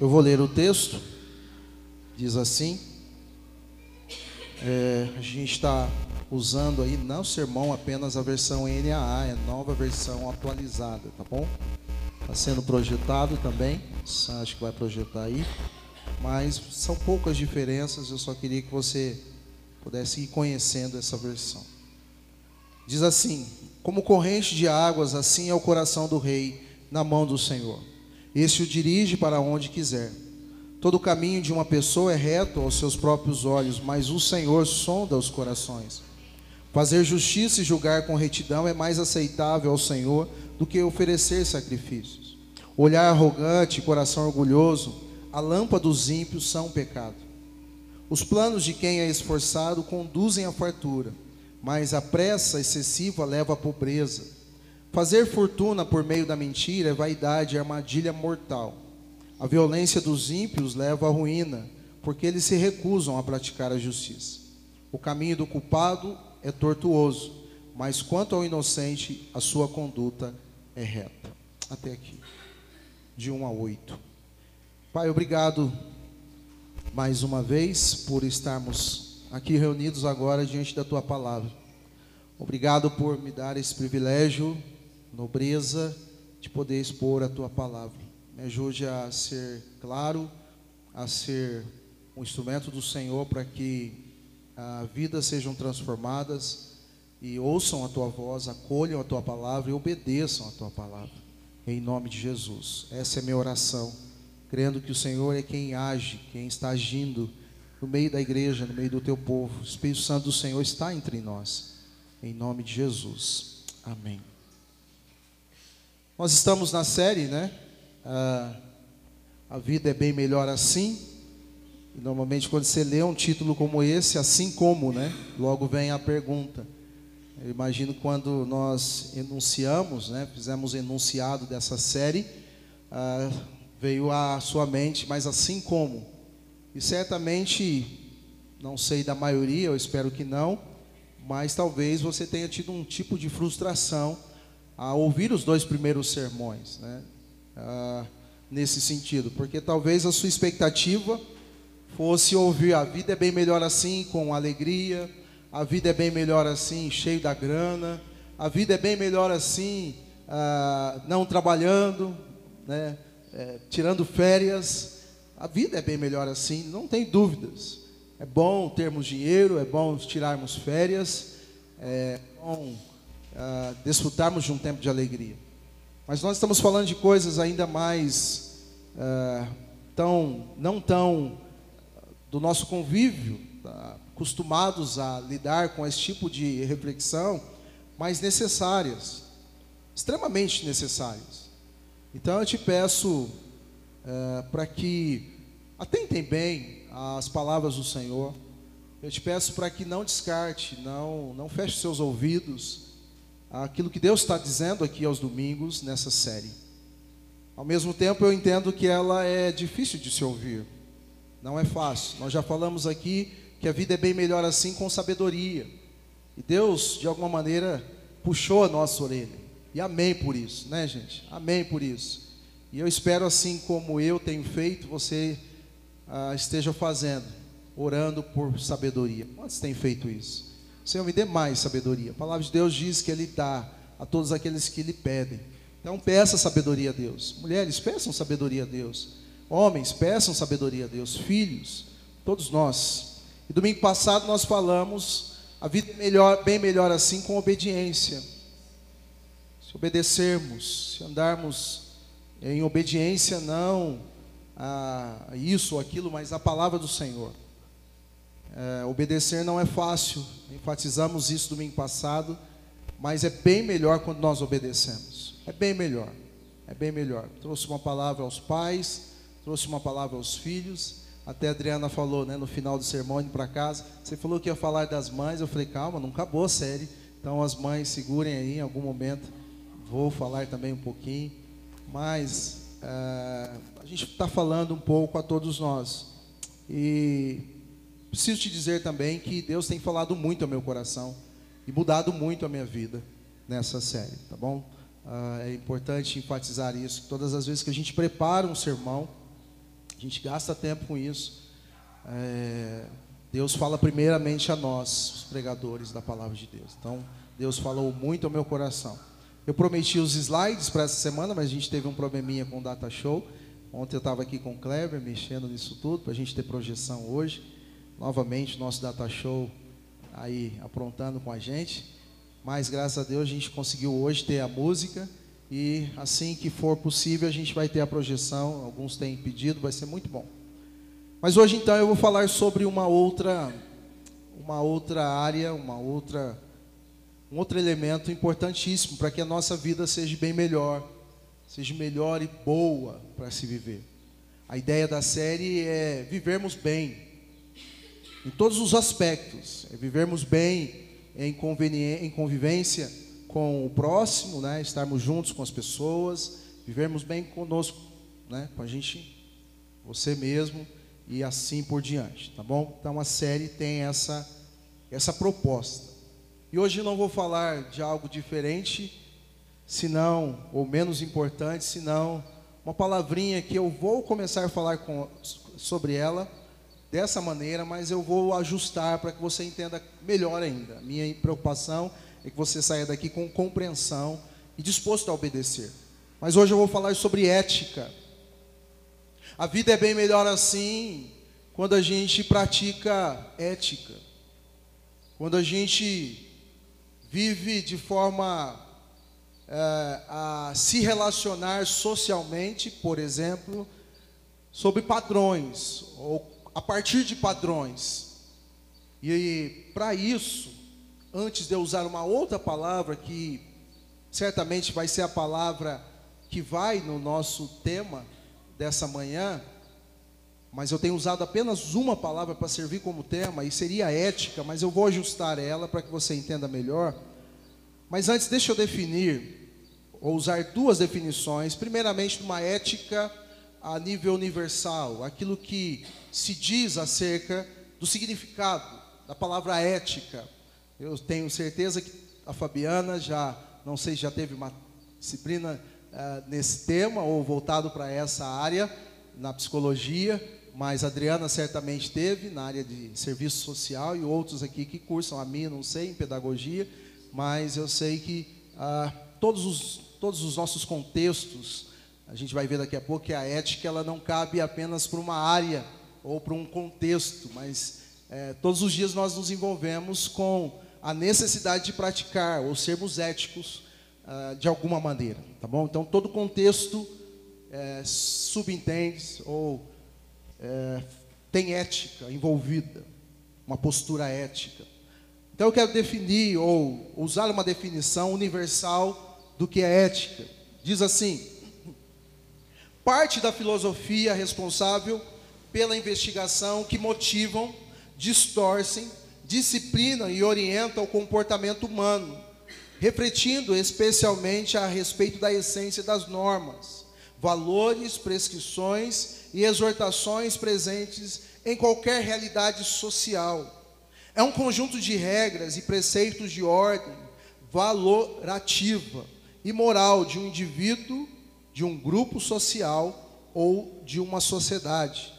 Eu vou ler o texto, diz assim. É, a gente está usando aí, não sermão, apenas a versão NAA, é nova versão atualizada, tá bom? Está sendo projetado também, acho que vai projetar aí, mas são poucas diferenças, eu só queria que você pudesse ir conhecendo essa versão. Diz assim: Como corrente de águas, assim é o coração do rei na mão do Senhor. Esse o dirige para onde quiser. Todo o caminho de uma pessoa é reto aos seus próprios olhos, mas o Senhor sonda os corações. Fazer justiça e julgar com retidão é mais aceitável ao Senhor do que oferecer sacrifícios. Olhar arrogante coração orgulhoso, a lâmpada dos ímpios são pecado. Os planos de quem é esforçado conduzem à fartura, mas a pressa excessiva leva à pobreza. Fazer fortuna por meio da mentira é vaidade e armadilha mortal. A violência dos ímpios leva à ruína, porque eles se recusam a praticar a justiça. O caminho do culpado é tortuoso, mas quanto ao inocente, a sua conduta é reta. Até aqui, de 1 a 8. Pai, obrigado mais uma vez por estarmos aqui reunidos agora diante da tua palavra. Obrigado por me dar esse privilégio nobreza de poder expor a tua palavra. Me ajude a ser claro, a ser um instrumento do Senhor para que a vidas sejam transformadas e ouçam a tua voz, acolham a tua palavra e obedeçam a tua palavra. Em nome de Jesus. Essa é minha oração, crendo que o Senhor é quem age, quem está agindo no meio da igreja, no meio do teu povo. O Espírito Santo do Senhor está entre nós. Em nome de Jesus. Amém. Nós estamos na série, né? Ah, a vida é bem melhor assim. Normalmente quando você lê um título como esse, assim como, né? Logo vem a pergunta. Eu imagino quando nós enunciamos, né? Fizemos enunciado dessa série, ah, veio à sua mente, mas assim como. E certamente, não sei da maioria, eu espero que não, mas talvez você tenha tido um tipo de frustração a ouvir os dois primeiros sermões, né? Ah, nesse sentido, porque talvez a sua expectativa fosse ouvir a vida é bem melhor assim, com alegria, a vida é bem melhor assim, cheio da grana, a vida é bem melhor assim, ah, não trabalhando, né? É, tirando férias, a vida é bem melhor assim, não tem dúvidas. É bom termos dinheiro, é bom tirarmos férias, é bom uh, desfrutarmos de um tempo de alegria. Mas nós estamos falando de coisas ainda mais uh, tão, não tão do nosso convívio, tá? acostumados a lidar com esse tipo de reflexão, mas necessárias, extremamente necessárias. Então eu te peço uh, para que atentem bem às palavras do Senhor. Eu te peço para que não descarte, não, não feche seus ouvidos aquilo que Deus está dizendo aqui aos domingos nessa série. Ao mesmo tempo, eu entendo que ela é difícil de se ouvir, não é fácil. Nós já falamos aqui que a vida é bem melhor assim com sabedoria, e Deus, de alguma maneira, puxou a nossa orelha, e amém por isso, né, gente? Amém por isso. E eu espero, assim como eu tenho feito, você ah, esteja fazendo, orando por sabedoria. Quantos têm feito isso? Senhor, me dê mais sabedoria. A palavra de Deus diz que Ele dá a todos aqueles que lhe pedem. Então, peça sabedoria a Deus. Mulheres, peçam sabedoria a Deus. Homens, peçam sabedoria a Deus. Filhos, todos nós. E domingo passado nós falamos a vida melhor, bem melhor assim com obediência. Se obedecermos, se andarmos em obediência, não a isso ou aquilo, mas a palavra do Senhor. É, obedecer não é fácil, enfatizamos isso domingo passado, mas é bem melhor quando nós obedecemos. É bem melhor, é bem melhor. Trouxe uma palavra aos pais, trouxe uma palavra aos filhos. Até a Adriana falou, né, no final do sermão, indo para casa, você falou que ia falar das mães. Eu falei, calma, não acabou a série. Então as mães segurem aí em algum momento. Vou falar também um pouquinho. Mas é, a gente está falando um pouco a todos nós. E Preciso te dizer também que Deus tem falado muito ao meu coração e mudado muito a minha vida nessa série, tá bom? Ah, é importante enfatizar isso. Todas as vezes que a gente prepara um sermão, A gente gasta tempo com isso. É, Deus fala primeiramente a nós, os pregadores da palavra de Deus. Então, Deus falou muito ao meu coração. Eu prometi os slides para essa semana, mas a gente teve um probleminha com o Data Show. Ontem eu estava aqui com o Kleber, mexendo nisso tudo, para a gente ter projeção hoje. Novamente, nosso Data Show aí aprontando com a gente. Mas graças a Deus a gente conseguiu hoje ter a música. E assim que for possível, a gente vai ter a projeção. Alguns têm pedido, vai ser muito bom. Mas hoje então eu vou falar sobre uma outra uma outra área, uma outra um outro elemento importantíssimo para que a nossa vida seja bem melhor, seja melhor e boa para se viver. A ideia da série é vivermos bem em todos os aspectos, é vivermos bem em, em convivência com o próximo, né? estarmos juntos com as pessoas, vivermos bem conosco, né? com a gente, você mesmo e assim por diante, tá bom? Então a série tem essa essa proposta. E hoje não vou falar de algo diferente, senão ou menos importante, senão uma palavrinha que eu vou começar a falar com, sobre ela dessa maneira, mas eu vou ajustar para que você entenda melhor ainda. Minha preocupação é que você saia daqui com compreensão e disposto a obedecer. Mas hoje eu vou falar sobre ética. A vida é bem melhor assim quando a gente pratica ética. Quando a gente vive de forma é, a se relacionar socialmente, por exemplo, sobre padrões, ou a partir de padrões. E para isso, antes de eu usar uma outra palavra que certamente vai ser a palavra que vai no nosso tema, dessa manhã, mas eu tenho usado apenas uma palavra para servir como tema, e seria ética, mas eu vou ajustar ela para que você entenda melhor. Mas antes, deixa eu definir, ou usar duas definições. Primeiramente, uma ética a nível universal, aquilo que se diz acerca do significado da palavra ética. Eu tenho certeza que a Fabiana já, não sei se já teve uma disciplina uh, nesse tema ou voltado para essa área na psicologia, mas a Adriana certamente teve na área de serviço social e outros aqui que cursam a mim, não sei, em pedagogia, mas eu sei que uh, todos, os, todos os nossos contextos, a gente vai ver daqui a pouco que a ética ela não cabe apenas para uma área ou para um contexto, mas é, todos os dias nós nos envolvemos com a necessidade de praticar ou sermos éticos uh, de alguma maneira, tá bom? Então todo contexto é, subentende ou é, tem ética envolvida, uma postura ética. Então eu quero definir ou usar uma definição universal do que é ética. Diz assim: parte da filosofia responsável pela investigação que motivam, distorcem, disciplinam e orientam o comportamento humano refletindo especialmente a respeito da essência das normas, valores, prescrições e exortações presentes em qualquer realidade social. É um conjunto de regras e preceitos de ordem valorativa e moral de um indivíduo, de um grupo social ou de uma sociedade.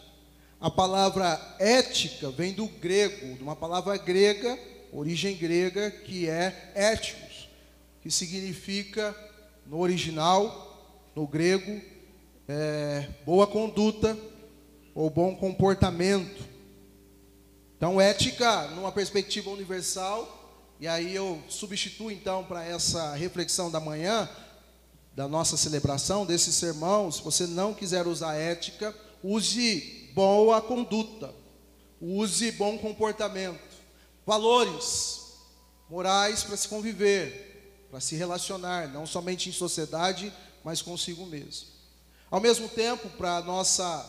A palavra ética vem do grego, de uma palavra grega, origem grega, que é ético que significa, no original, no grego, é, boa conduta ou bom comportamento. Então, ética, numa perspectiva universal, e aí eu substituo então para essa reflexão da manhã, da nossa celebração, desse sermão, se você não quiser usar ética, use boa conduta, use bom comportamento, valores morais para se conviver, para se relacionar, não somente em sociedade, mas consigo mesmo. Ao mesmo tempo, para nossa,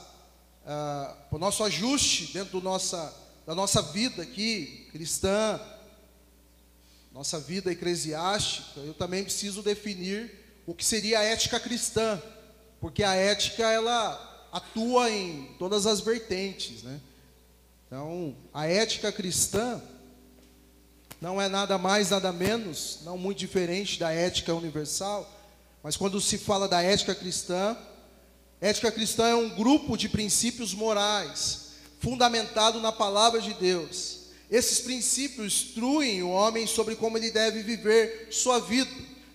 uh, o nosso ajuste dentro nossa, da nossa vida aqui, cristã, nossa vida eclesiástica, eu também preciso definir o que seria a ética cristã, porque a ética ela atua em todas as vertentes, né? Então, a ética cristã não é nada mais, nada menos, não muito diferente da ética universal, mas quando se fala da ética cristã, Ética cristã é um grupo de princípios morais, fundamentado na palavra de Deus. Esses princípios instruem o homem sobre como ele deve viver sua vida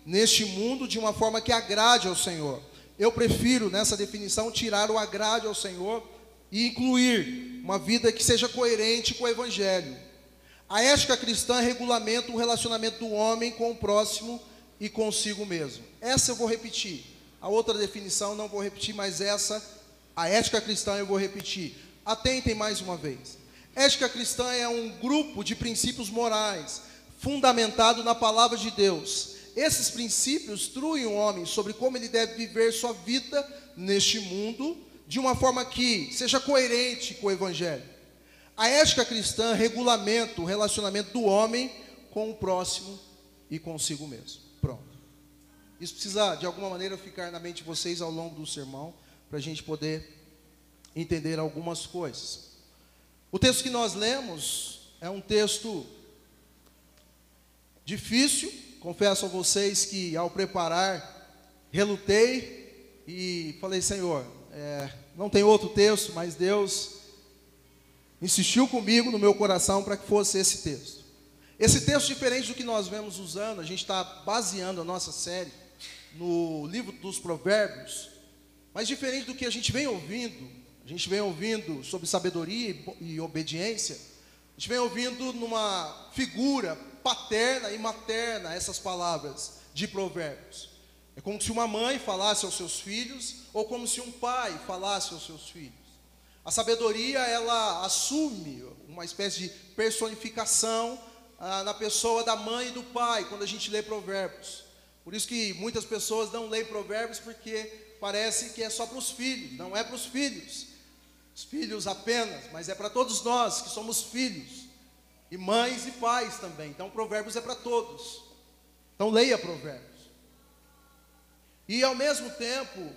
neste mundo de uma forma que agrade ao Senhor. Eu prefiro, nessa definição, tirar o agrade ao Senhor e incluir uma vida que seja coerente com o Evangelho. A ética cristã regulamenta o relacionamento do homem com o próximo e consigo mesmo. Essa eu vou repetir. A outra definição não vou repetir, mas essa, a ética cristã, eu vou repetir. Atentem mais uma vez. Ética cristã é um grupo de princípios morais fundamentado na palavra de Deus. Esses princípios instruem o homem sobre como ele deve viver sua vida neste mundo de uma forma que seja coerente com o evangelho. A ética cristã regulamenta o relacionamento do homem com o próximo e consigo mesmo. Pronto. Isso precisa, de alguma maneira, ficar na mente de vocês ao longo do sermão, para a gente poder entender algumas coisas. O texto que nós lemos é um texto difícil, confesso a vocês que ao preparar, relutei e falei, Senhor, é, não tem outro texto, mas Deus insistiu comigo no meu coração para que fosse esse texto. Esse texto, diferente do que nós vemos usando, a gente está baseando a nossa série no livro dos Provérbios, mas diferente do que a gente vem ouvindo, a gente vem ouvindo sobre sabedoria e obediência, a gente vem ouvindo numa figura paterna e materna essas palavras de Provérbios. É como se uma mãe falasse aos seus filhos, ou como se um pai falasse aos seus filhos. A sabedoria, ela assume uma espécie de personificação ah, na pessoa da mãe e do pai, quando a gente lê Provérbios. Por isso que muitas pessoas não leem provérbios porque parece que é só para os filhos, não é para os filhos. Os filhos apenas, mas é para todos nós que somos filhos. E mães e pais também. Então provérbios é para todos. Então leia provérbios. E ao mesmo tempo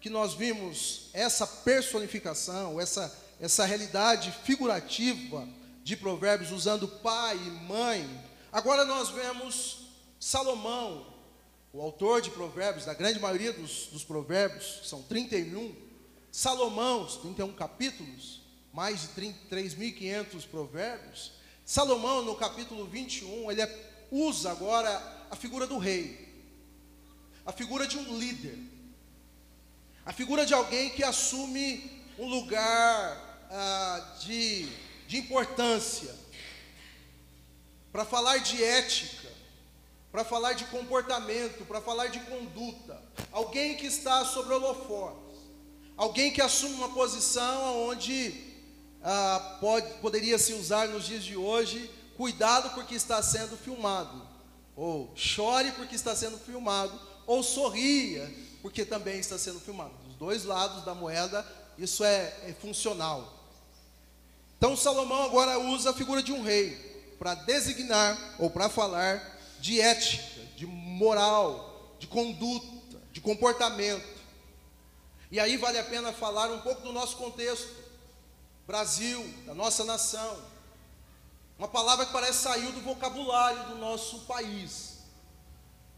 que nós vimos essa personificação, essa, essa realidade figurativa de provérbios usando pai e mãe, agora nós vemos Salomão o autor de provérbios, da grande maioria dos, dos provérbios, são 31, Salomão, 31 capítulos, mais de 3.500 provérbios, Salomão, no capítulo 21, ele é, usa agora a figura do rei, a figura de um líder, a figura de alguém que assume um lugar ah, de, de importância, para falar de ética, para falar de comportamento, para falar de conduta. Alguém que está sobre holofotes. Alguém que assume uma posição onde ah, pode, poderia se usar nos dias de hoje, cuidado porque está sendo filmado. Ou chore porque está sendo filmado. Ou sorria porque também está sendo filmado. Dos dois lados da moeda, isso é, é funcional. Então Salomão agora usa a figura de um rei para designar ou para falar de ética, de moral, de conduta, de comportamento. E aí vale a pena falar um pouco do nosso contexto, Brasil, da nossa nação. Uma palavra que parece sair do vocabulário do nosso país.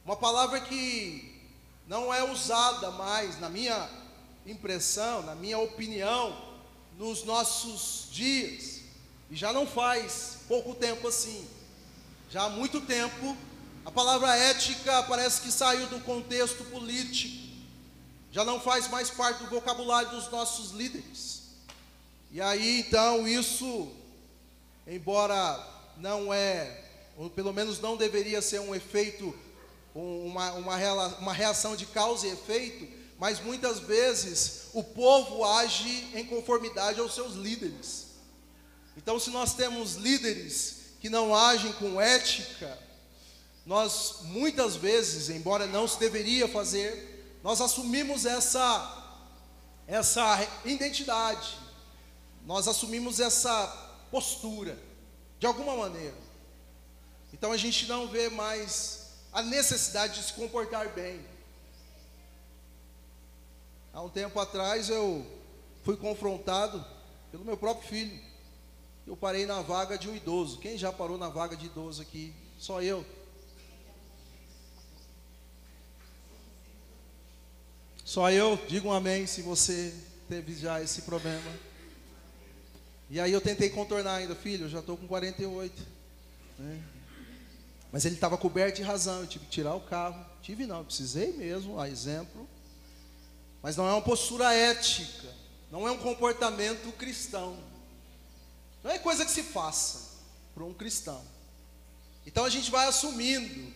Uma palavra que não é usada mais, na minha impressão, na minha opinião, nos nossos dias. E já não faz pouco tempo assim. Já há muito tempo a palavra ética parece que saiu do contexto político, já não faz mais parte do vocabulário dos nossos líderes. E aí então isso, embora não é, ou pelo menos não deveria ser um efeito, uma, uma, reação de causa e efeito, mas muitas vezes o povo age em conformidade aos seus líderes. Então, se nós temos líderes que não agem com ética, nós muitas vezes, embora não se deveria fazer, nós assumimos essa essa identidade. Nós assumimos essa postura de alguma maneira. Então a gente não vê mais a necessidade de se comportar bem. Há um tempo atrás eu fui confrontado pelo meu próprio filho. Eu parei na vaga de um idoso. Quem já parou na vaga de idoso aqui? Só eu. Só eu digo um amém se você teve já esse problema. E aí eu tentei contornar ainda, filho, eu já estou com 48. Né? Mas ele estava coberto de razão, eu tive que tirar o carro. Tive não, precisei mesmo, a exemplo. Mas não é uma postura ética, não é um comportamento cristão. Não é coisa que se faça para um cristão. Então a gente vai assumindo.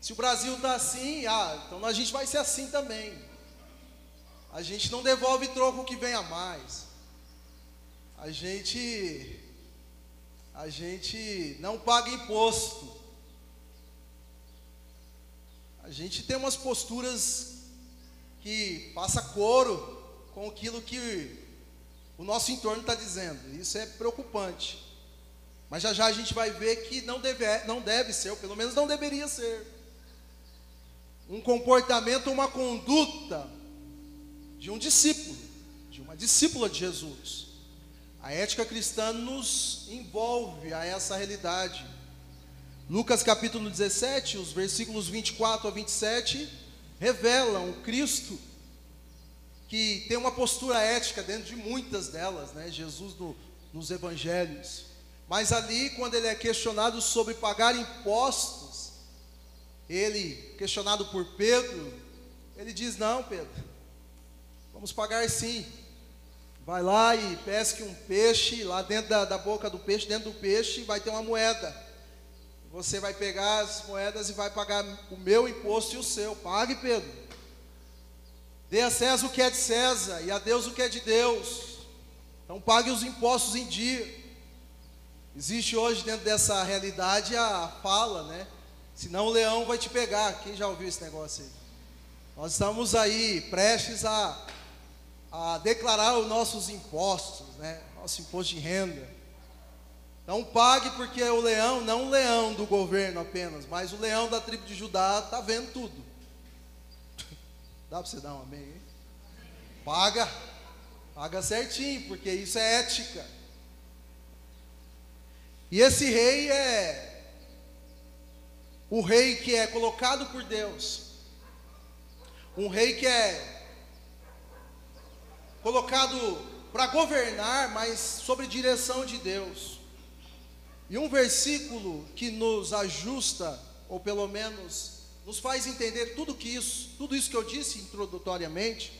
Se o Brasil está assim, ah, então a gente vai ser assim também. A gente não devolve troco que vem a mais. A gente a gente não paga imposto. A gente tem umas posturas que passa coro com aquilo que o nosso entorno está dizendo. Isso é preocupante. Mas já já a gente vai ver que não deve, não deve ser, ou pelo menos não deveria ser. Um comportamento, uma conduta de um discípulo, de uma discípula de Jesus. A ética cristã nos envolve a essa realidade. Lucas capítulo 17, os versículos 24 a 27, revelam o Cristo que tem uma postura ética dentro de muitas delas, né? Jesus no, nos evangelhos. Mas ali, quando ele é questionado sobre pagar impostos, ele, questionado por Pedro, ele diz: Não, Pedro, vamos pagar sim. Vai lá e pesque um peixe, lá dentro da, da boca do peixe, dentro do peixe, vai ter uma moeda. Você vai pegar as moedas e vai pagar o meu imposto e o seu. Pague, Pedro. Dê a César o que é de César e a Deus o que é de Deus. Então pague os impostos em dia. Existe hoje dentro dessa realidade a fala, né? Senão o leão vai te pegar. Quem já ouviu esse negócio aí? Nós estamos aí prestes a, a declarar os nossos impostos, né? Nosso imposto de renda. Então pague porque o leão, não o leão do governo apenas, mas o leão da tribo de Judá está vendo tudo. Dá para você dar um amém? Hein? Paga, paga certinho, porque isso é ética. E esse rei é o rei que é colocado por Deus, um rei que é colocado para governar, mas sob direção de Deus. E um versículo que nos ajusta, ou pelo menos nos faz entender tudo que isso, tudo isso que eu disse introdutoriamente.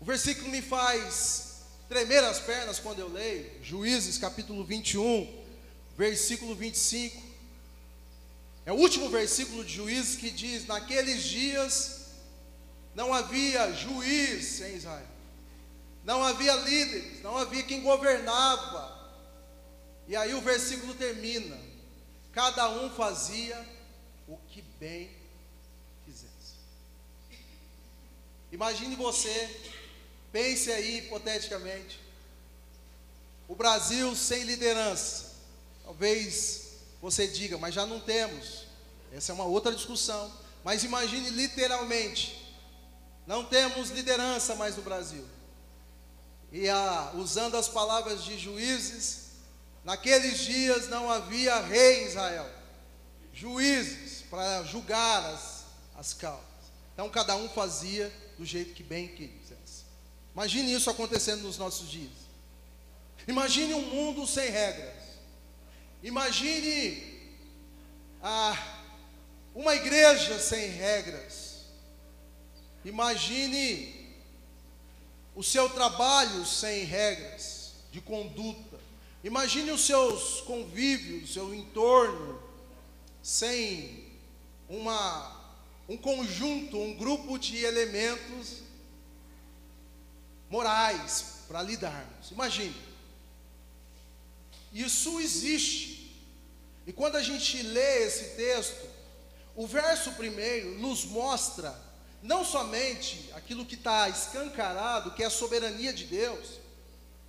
O versículo me faz tremer as pernas quando eu leio, Juízes capítulo 21, versículo 25. É o último versículo de Juízes que diz: Naqueles dias não havia juiz em Israel, não havia líderes, não havia quem governava. E aí o versículo termina: cada um fazia o que bem quisesse. Imagine você, pense aí hipoteticamente, o Brasil sem liderança, Talvez você diga, mas já não temos. Essa é uma outra discussão. Mas imagine literalmente, não temos liderança mais no Brasil. E a, usando as palavras de juízes, naqueles dias não havia rei em Israel, juízes para julgar as, as causas. Então cada um fazia do jeito que bem quisesse. Imagine isso acontecendo nos nossos dias. Imagine um mundo sem regras. Imagine ah, uma igreja sem regras. Imagine o seu trabalho sem regras de conduta. Imagine os seus convívios, seu entorno sem uma um conjunto, um grupo de elementos morais para lidarmos. Imagine. Isso existe. E quando a gente lê esse texto, o verso primeiro nos mostra não somente aquilo que está escancarado, que é a soberania de Deus,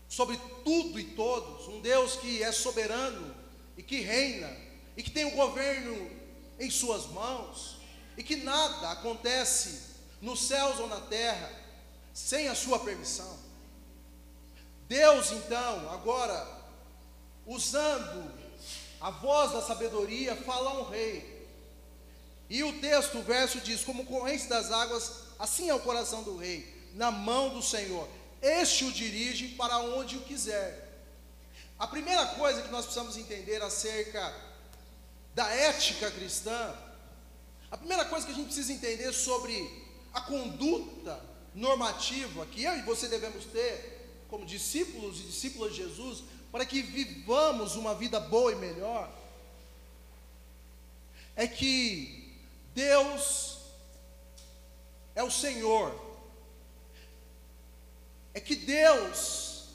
sobre tudo e todos, um Deus que é soberano e que reina, e que tem o governo em Suas mãos, e que nada acontece nos céus ou na terra sem a Sua permissão. Deus, então, agora usando a voz da sabedoria, fala a um rei. E o texto, o verso diz: Como corrente das águas, assim é o coração do rei, na mão do Senhor. Este o dirige para onde o quiser. A primeira coisa que nós precisamos entender acerca da ética cristã, a primeira coisa que a gente precisa entender sobre a conduta normativa que eu e você devemos ter como discípulos e discípulas de Jesus, para que vivamos uma vida boa e melhor, é que Deus é o Senhor, é que Deus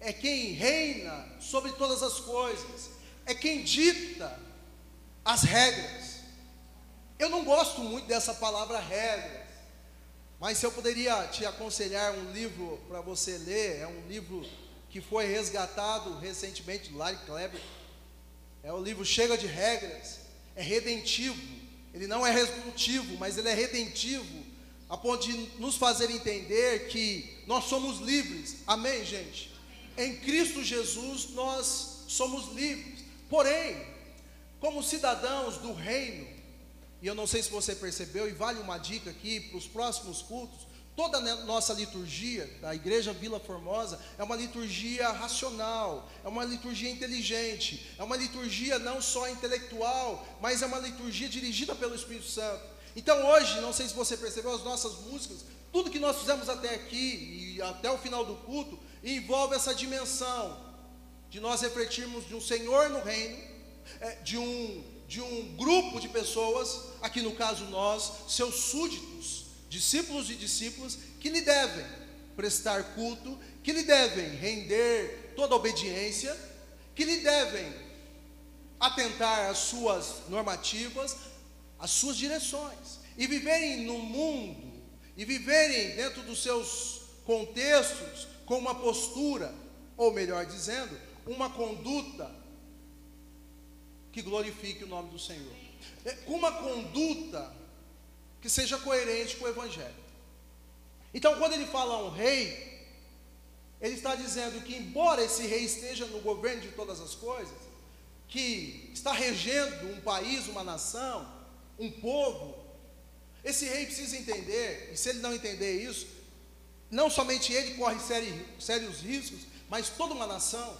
é quem reina sobre todas as coisas, é quem dita as regras. Eu não gosto muito dessa palavra regras, mas se eu poderia te aconselhar um livro para você ler, é um livro que foi resgatado recentemente do Larry Kleber. É o livro Chega de Regras, é redentivo. Ele não é resolutivo, mas ele é redentivo, a ponto de nos fazer entender que nós somos livres. Amém, gente? Em Cristo Jesus nós somos livres. Porém, como cidadãos do reino, e eu não sei se você percebeu, e vale uma dica aqui para os próximos cultos, Toda a nossa liturgia da Igreja Vila Formosa é uma liturgia racional, é uma liturgia inteligente, é uma liturgia não só intelectual, mas é uma liturgia dirigida pelo Espírito Santo. Então hoje, não sei se você percebeu, as nossas músicas, tudo que nós fizemos até aqui e até o final do culto, envolve essa dimensão de nós refletirmos de um Senhor no reino, é, de um, de um grupo de pessoas, aqui no caso nós, seus súditos, discípulos e discípulas que lhe devem prestar culto, que lhe devem render toda obediência, que lhe devem atentar às suas normativas, às suas direções, e viverem no mundo, e viverem dentro dos seus contextos com uma postura, ou melhor dizendo, uma conduta que glorifique o nome do Senhor. É, com uma conduta que seja coerente com o Evangelho. Então, quando ele fala um rei, ele está dizendo que, embora esse rei esteja no governo de todas as coisas, que está regendo um país, uma nação, um povo, esse rei precisa entender, e se ele não entender isso, não somente ele corre sérios riscos, mas toda uma nação.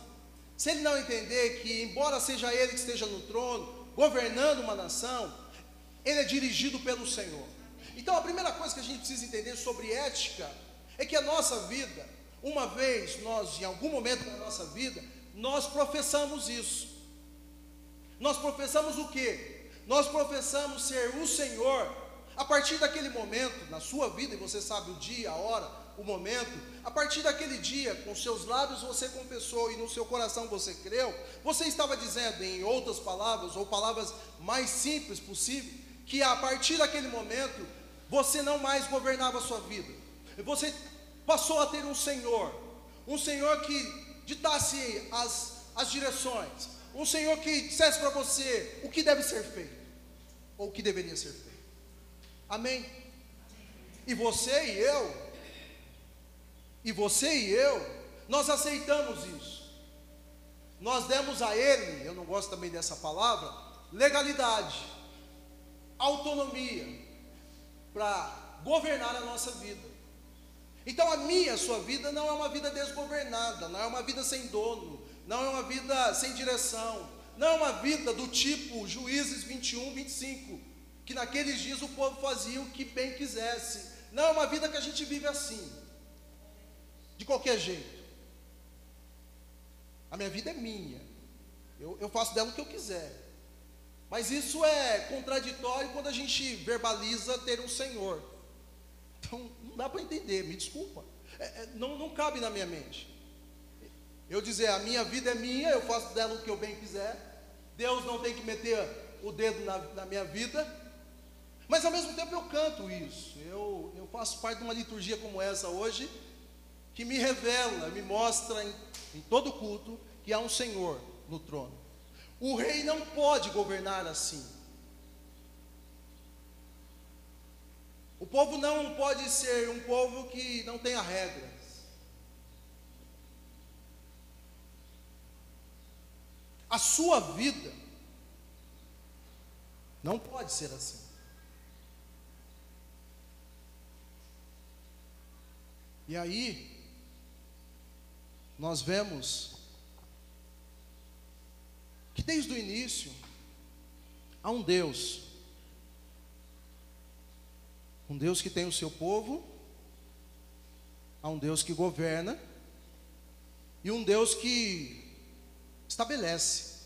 Se ele não entender que, embora seja ele que esteja no trono, governando uma nação, ele é dirigido pelo Senhor. Então a primeira coisa que a gente precisa entender sobre ética é que a nossa vida, uma vez nós, em algum momento da nossa vida, nós professamos isso. Nós professamos o que? Nós professamos ser o Senhor. A partir daquele momento, na sua vida, e você sabe o dia, a hora, o momento, a partir daquele dia, com seus lábios você confessou e no seu coração você creu, você estava dizendo, em outras palavras, ou palavras mais simples possível, que a partir daquele momento você não mais governava a sua vida. Você passou a ter um Senhor, um Senhor que ditasse as, as direções, um Senhor que dissesse para você o que deve ser feito, ou o que deveria ser feito. Amém? E você e eu, e você e eu, nós aceitamos isso. Nós demos a Ele, eu não gosto também dessa palavra, legalidade, autonomia, para governar a nossa vida. Então a minha, a sua vida não é uma vida desgovernada, não é uma vida sem dono, não é uma vida sem direção, não é uma vida do tipo Juízes 21, 25, que naqueles dias o povo fazia o que bem quisesse. Não é uma vida que a gente vive assim, de qualquer jeito. A minha vida é minha, eu, eu faço dela o que eu quiser. Mas isso é contraditório quando a gente verbaliza ter um Senhor. Então, não dá para entender, me desculpa. É, é, não, não cabe na minha mente. Eu dizer, a minha vida é minha, eu faço dela o que eu bem quiser. Deus não tem que meter o dedo na, na minha vida. Mas ao mesmo tempo eu canto isso. Eu, eu faço parte de uma liturgia como essa hoje, que me revela, me mostra em, em todo culto que há um Senhor no trono. O rei não pode governar assim. O povo não pode ser um povo que não tenha regras. A sua vida Não pode ser assim. E aí, nós vemos que desde o início há um Deus, um Deus que tem o seu povo, há um Deus que governa e um Deus que estabelece,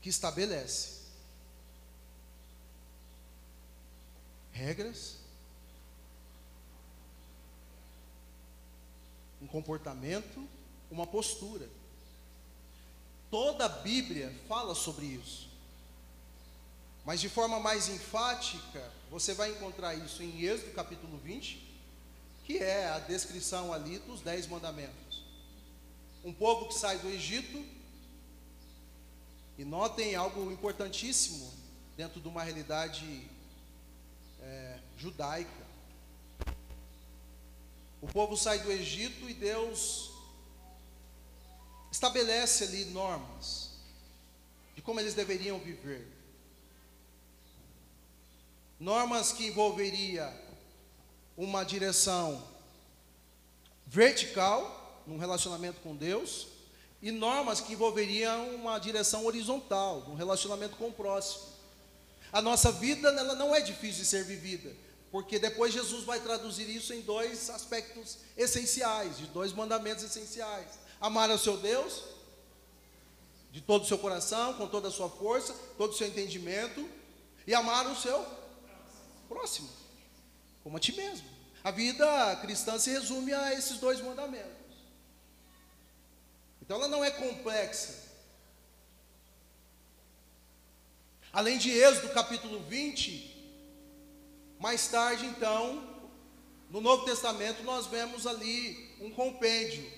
que estabelece regras, um comportamento, uma postura. Toda a Bíblia fala sobre isso. Mas de forma mais enfática, você vai encontrar isso em Êxodo capítulo 20, que é a descrição ali dos dez mandamentos. Um povo que sai do Egito, e notem algo importantíssimo dentro de uma realidade é, judaica. O povo sai do Egito e Deus estabelece ali normas de como eles deveriam viver. Normas que envolveria uma direção vertical num relacionamento com Deus e normas que envolveriam uma direção horizontal, num relacionamento com o próximo. A nossa vida ela não é difícil de ser vivida, porque depois Jesus vai traduzir isso em dois aspectos essenciais, de dois mandamentos essenciais: amar ao seu Deus de todo o seu coração, com toda a sua força, todo o seu entendimento, e amar o seu próximo, como a ti mesmo. A vida cristã se resume a esses dois mandamentos. Então ela não é complexa. Além de Êxodo capítulo 20, mais tarde então, no Novo Testamento, nós vemos ali um compêndio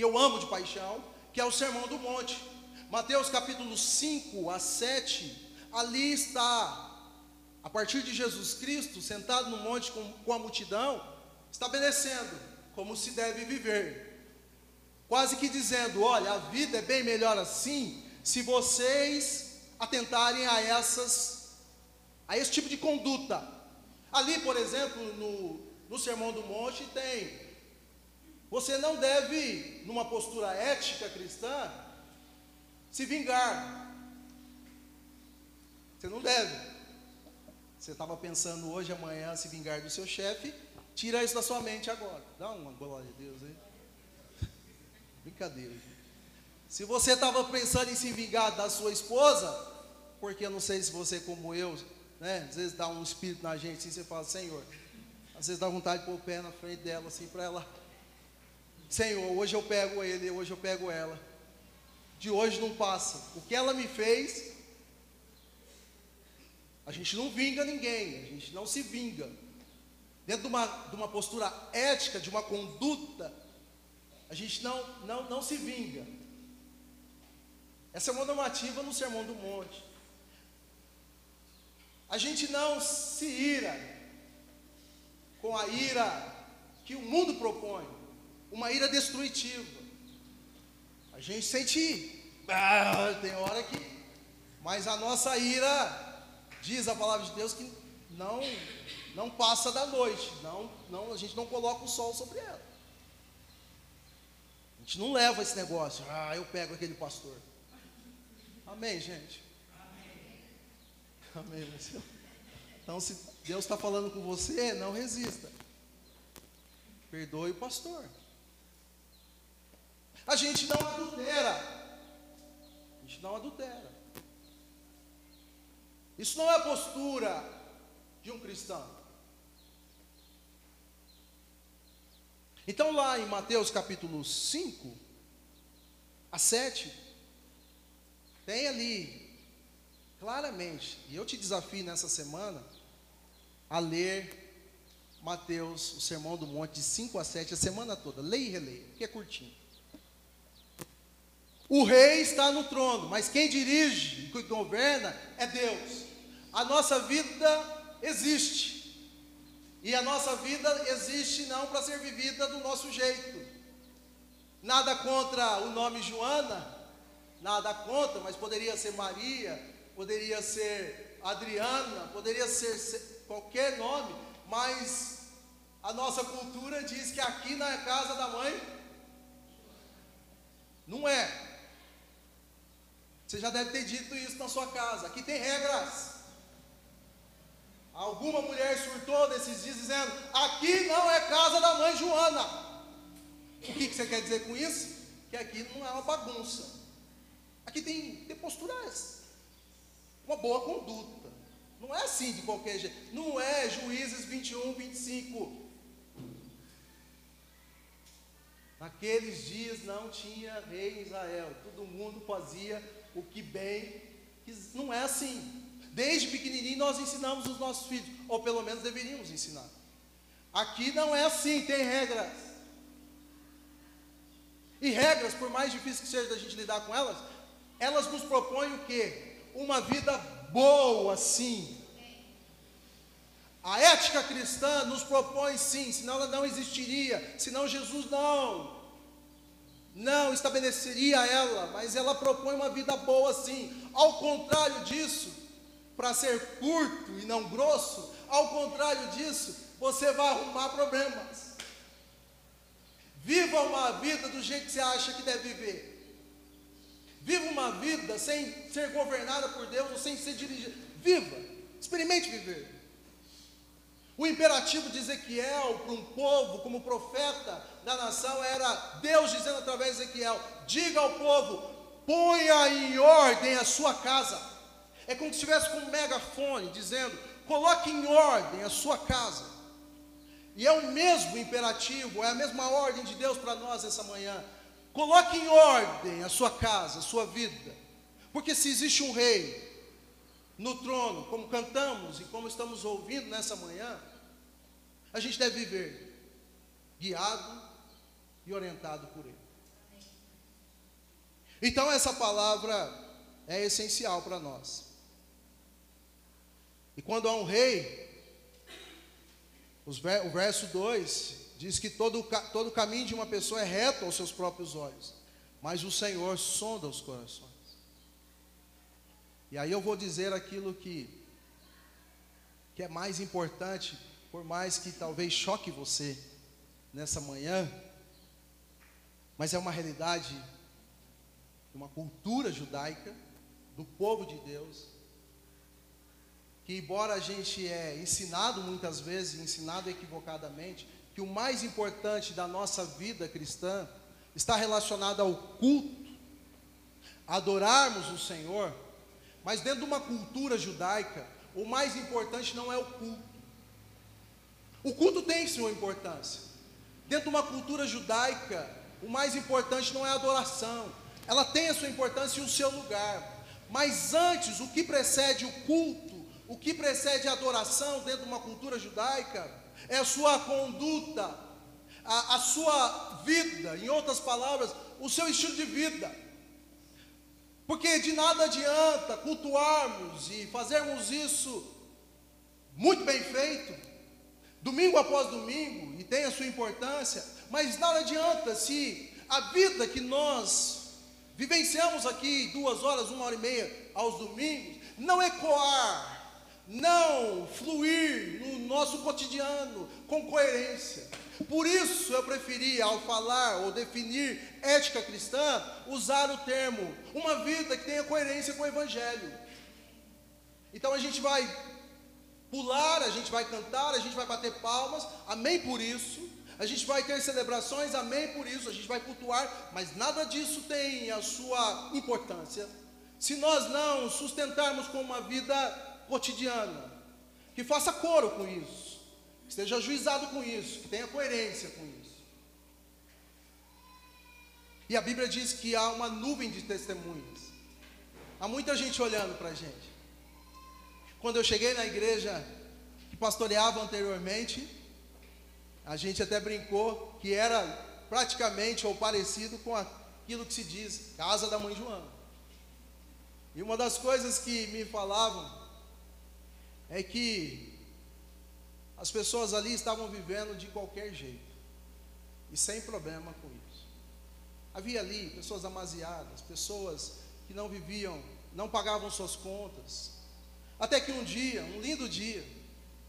que eu amo de paixão, que é o Sermão do Monte. Mateus capítulo 5 a 7, ali está a partir de Jesus Cristo, sentado no monte com, com a multidão, estabelecendo como se deve viver. Quase que dizendo: olha, a vida é bem melhor assim, se vocês atentarem a essas, a esse tipo de conduta. Ali, por exemplo, no, no Sermão do Monte tem: você não deve, numa postura ética cristã, se vingar. Você não deve. Você estava pensando hoje, amanhã, se vingar do seu chefe, tira isso da sua mente agora. Dá uma glória a Deus aí. Brincadeira. Se você estava pensando em se vingar da sua esposa, porque eu não sei se você, como eu, né, às vezes dá um espírito na gente, assim você fala, Senhor, às vezes dá vontade de pôr o pé na frente dela, assim, para ela. Senhor, hoje eu pego ele, hoje eu pego ela. De hoje não passa. O que ela me fez, a gente não vinga ninguém, a gente não se vinga. Dentro de uma, de uma postura ética, de uma conduta, a gente não, não, não se vinga. Essa é uma normativa no Sermão do Monte. A gente não se ira com a ira que o mundo propõe, uma ira destrutiva. A gente sente, ah, tem hora que, mas a nossa ira Diz a palavra de Deus que não não passa da noite, não, não, a gente não coloca o sol sobre ela. A gente não leva esse negócio, ah, eu pego aquele pastor. Amém, gente? Amém. Amém então, se Deus está falando com você, não resista. Perdoe o pastor. A gente não adultera. A gente não adultera. Isso não é a postura de um cristão. Então, lá em Mateus capítulo 5, a 7, tem ali, claramente, e eu te desafio nessa semana, a ler Mateus, o Sermão do Monte, de 5 a 7, a semana toda. Leia e releia, que é curtinho. O rei está no trono, mas quem dirige e governa é Deus. A nossa vida existe. E a nossa vida existe não para ser vivida do nosso jeito. Nada contra o nome Joana, nada contra, mas poderia ser Maria, poderia ser Adriana, poderia ser qualquer nome, mas a nossa cultura diz que aqui na casa da mãe não é. Você já deve ter dito isso na sua casa. Aqui tem regras. Alguma mulher surtou nesses dias dizendo: aqui não é casa da mãe Joana. O que, que você quer dizer com isso? Que aqui não é uma bagunça. Aqui tem, tem posturas, uma boa conduta. Não é assim de qualquer jeito. Não é Juízes 21, 25. Naqueles dias não tinha rei em Israel. Todo mundo fazia o que bem. Não é assim. Desde pequenininho nós ensinamos os nossos filhos, ou pelo menos deveríamos ensinar. Aqui não é assim, tem regras. E regras, por mais difícil que seja da gente lidar com elas, elas nos propõem o quê? Uma vida boa, sim. A ética cristã nos propõe sim, senão ela não existiria, senão Jesus não não estabeleceria ela, mas ela propõe uma vida boa sim. Ao contrário disso, para ser curto e não grosso, ao contrário disso, você vai arrumar problemas. Viva uma vida do jeito que você acha que deve viver. Viva uma vida sem ser governada por Deus ou sem ser dirigida. Viva, experimente viver. O imperativo de Ezequiel para um povo, como profeta da nação, era Deus dizendo através de Ezequiel: diga ao povo, ponha em ordem a sua casa é como se estivesse com um megafone dizendo: coloque em ordem a sua casa. E é o mesmo imperativo, é a mesma ordem de Deus para nós essa manhã. Coloque em ordem a sua casa, a sua vida. Porque se existe um rei no trono, como cantamos e como estamos ouvindo nessa manhã, a gente deve viver guiado e orientado por ele. Então essa palavra é essencial para nós. E quando há um rei, o verso 2 diz que todo, todo caminho de uma pessoa é reto aos seus próprios olhos, mas o Senhor sonda os corações. E aí eu vou dizer aquilo que, que é mais importante, por mais que talvez choque você nessa manhã, mas é uma realidade, uma cultura judaica, do povo de Deus, que embora a gente é ensinado muitas vezes, ensinado equivocadamente, que o mais importante da nossa vida cristã está relacionado ao culto, adorarmos o Senhor, mas dentro de uma cultura judaica, o mais importante não é o culto. O culto tem sua importância. Dentro de uma cultura judaica, o mais importante não é a adoração. Ela tem a sua importância e o seu lugar. Mas antes, o que precede o culto o que precede a adoração dentro de uma cultura judaica é a sua conduta, a, a sua vida, em outras palavras, o seu estilo de vida. Porque de nada adianta cultuarmos e fazermos isso muito bem feito, domingo após domingo, e tem a sua importância, mas nada adianta se a vida que nós vivenciamos aqui, duas horas, uma hora e meia aos domingos, não ecoar não fluir no nosso cotidiano com coerência. Por isso eu preferi, ao falar ou definir ética cristã, usar o termo uma vida que tenha coerência com o Evangelho. Então a gente vai pular, a gente vai cantar, a gente vai bater palmas, amém por isso. A gente vai ter celebrações, amém por isso. A gente vai cultuar, mas nada disso tem a sua importância. Se nós não sustentarmos com uma vida cotidiana, que faça coro com isso, que esteja ajuizado com isso, que tenha coerência com isso. E a Bíblia diz que há uma nuvem de testemunhas. Há muita gente olhando para a gente. Quando eu cheguei na igreja que pastoreava anteriormente, a gente até brincou que era praticamente ou parecido com aquilo que se diz casa da mãe Joana. E uma das coisas que me falavam é que as pessoas ali estavam vivendo de qualquer jeito e sem problema com isso. Havia ali pessoas amaziadas, pessoas que não viviam não pagavam suas contas. Até que um dia, um lindo dia,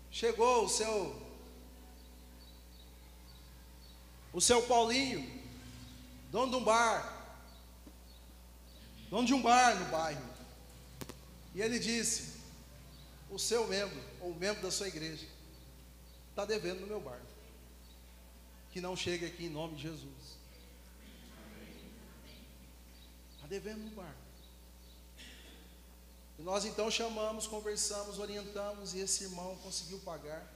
chegou o seu o seu Paulinho, dono de um bar, dono de um bar no bairro. E ele disse: O seu membro, ou o membro da sua igreja, está devendo no meu bar. Que não chegue aqui em nome de Jesus. Está devendo no bar. E nós então chamamos, conversamos, orientamos, e esse irmão conseguiu pagar.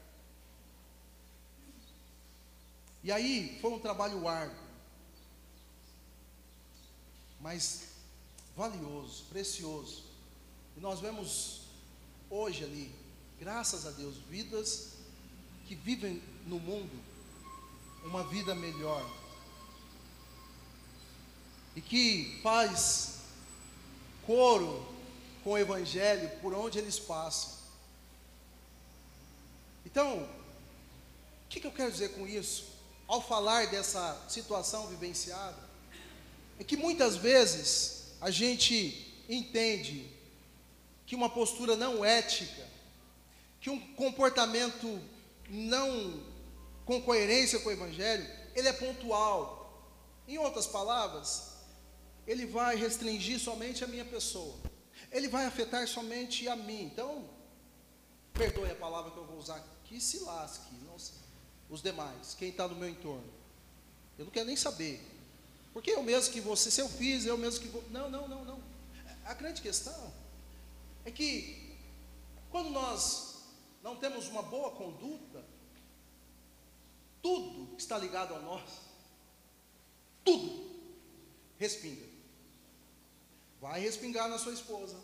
E aí foi um trabalho árduo, mas valioso, precioso. E nós vemos hoje ali, graças a Deus, vidas que vivem no mundo uma vida melhor. E que faz coro com o evangelho por onde eles passam. Então, o que, que eu quero dizer com isso? Ao falar dessa situação vivenciada, é que muitas vezes a gente entende que uma postura não ética, que um comportamento não com coerência com o Evangelho, ele é pontual. Em outras palavras, ele vai restringir somente a minha pessoa, ele vai afetar somente a mim. Então, perdoe a palavra que eu vou usar, que se lasque, os demais, quem está no meu entorno. Eu não quero nem saber. Porque eu mesmo que você, se eu fiz, eu mesmo que vou. Não, não, não, não. A grande questão é que quando nós não temos uma boa conduta, tudo que está ligado a nós, tudo respinga. Vai respingar na sua esposa,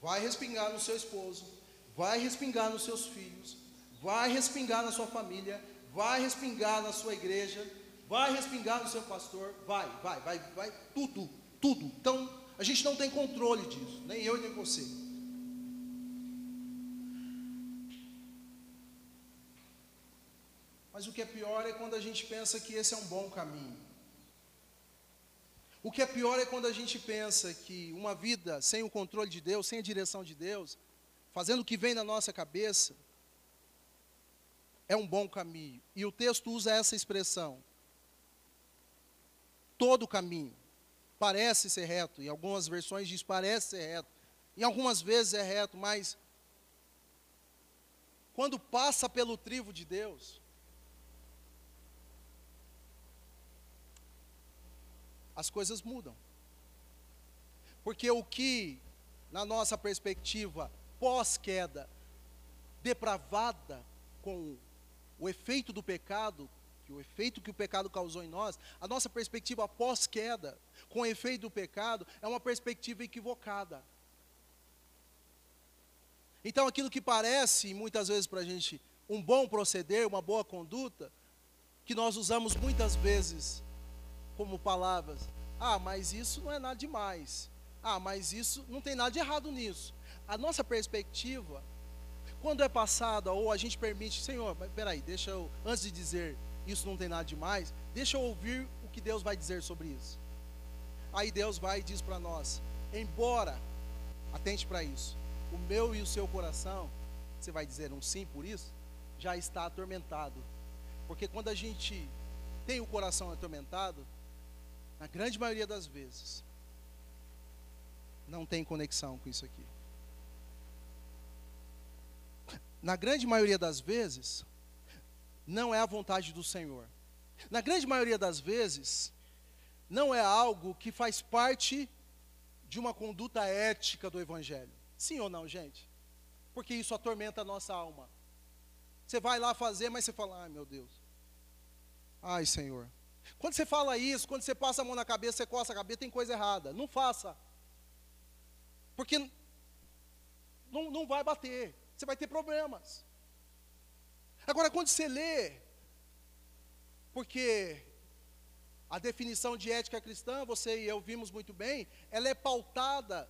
vai respingar no seu esposo, vai respingar nos seus filhos, vai respingar na sua família, vai respingar na sua igreja, vai respingar no seu pastor, vai, vai, vai, vai, tudo, tudo. Então, a gente não tem controle disso, nem eu nem você. Mas o que é pior é quando a gente pensa que esse é um bom caminho. O que é pior é quando a gente pensa que uma vida sem o controle de Deus, sem a direção de Deus, fazendo o que vem na nossa cabeça, é um bom caminho. E o texto usa essa expressão. Todo caminho parece ser reto. Em algumas versões diz parece ser reto. Em algumas vezes é reto, mas quando passa pelo trivo de Deus, as coisas mudam. Porque o que, na nossa perspectiva pós-queda, depravada com o efeito do pecado, que o efeito que o pecado causou em nós, a nossa perspectiva pós-queda, com o efeito do pecado, é uma perspectiva equivocada. Então, aquilo que parece, muitas vezes para a gente, um bom proceder, uma boa conduta, que nós usamos muitas vezes como palavras, ah, mas isso não é nada demais. Ah, mas isso não tem nada de errado nisso. A nossa perspectiva quando é passada ou a gente permite, Senhor, peraí, deixa eu, antes de dizer isso não tem nada demais, deixa eu ouvir o que Deus vai dizer sobre isso. Aí Deus vai e diz para nós: embora, atente para isso, o meu e o seu coração, você vai dizer um sim por isso, já está atormentado. Porque quando a gente tem o coração atormentado, na grande maioria das vezes, não tem conexão com isso aqui. Na grande maioria das vezes, não é a vontade do Senhor. Na grande maioria das vezes, não é algo que faz parte de uma conduta ética do Evangelho. Sim ou não, gente? Porque isso atormenta a nossa alma. Você vai lá fazer, mas você fala, ai meu Deus. Ai, Senhor. Quando você fala isso, quando você passa a mão na cabeça, você coça a cabeça, tem coisa errada. Não faça. Porque não, não vai bater você vai ter problemas. Agora, quando você lê, porque a definição de ética cristã, você e eu vimos muito bem, ela é pautada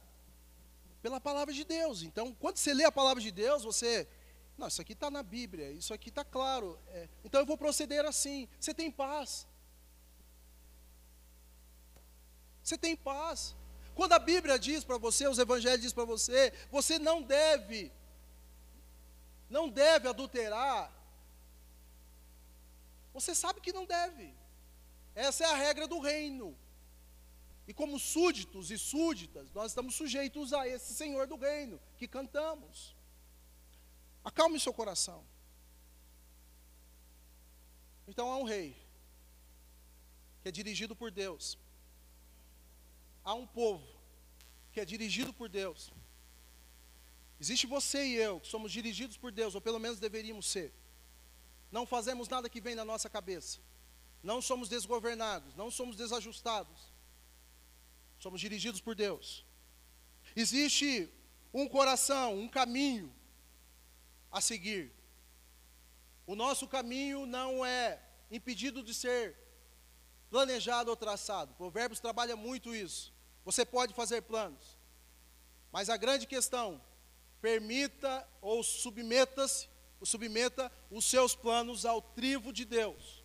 pela palavra de Deus. Então, quando você lê a palavra de Deus, você. Não, isso aqui está na Bíblia, isso aqui está claro. É, então eu vou proceder assim. Você tem paz. Você tem paz. Quando a Bíblia diz para você, os evangelhos diz para você, você não deve não deve adulterar. Você sabe que não deve. Essa é a regra do reino. E como súditos e súditas, nós estamos sujeitos a esse Senhor do reino que cantamos. Acalme seu coração. Então há um rei que é dirigido por Deus. Há um povo que é dirigido por Deus. Existe você e eu, que somos dirigidos por Deus, ou pelo menos deveríamos ser. Não fazemos nada que vem da nossa cabeça. Não somos desgovernados, não somos desajustados. Somos dirigidos por Deus. Existe um coração, um caminho a seguir. O nosso caminho não é impedido de ser planejado ou traçado. Provérbios trabalha muito isso. Você pode fazer planos. Mas a grande questão, permita ou submeta-se, submeta os seus planos ao trivo de Deus,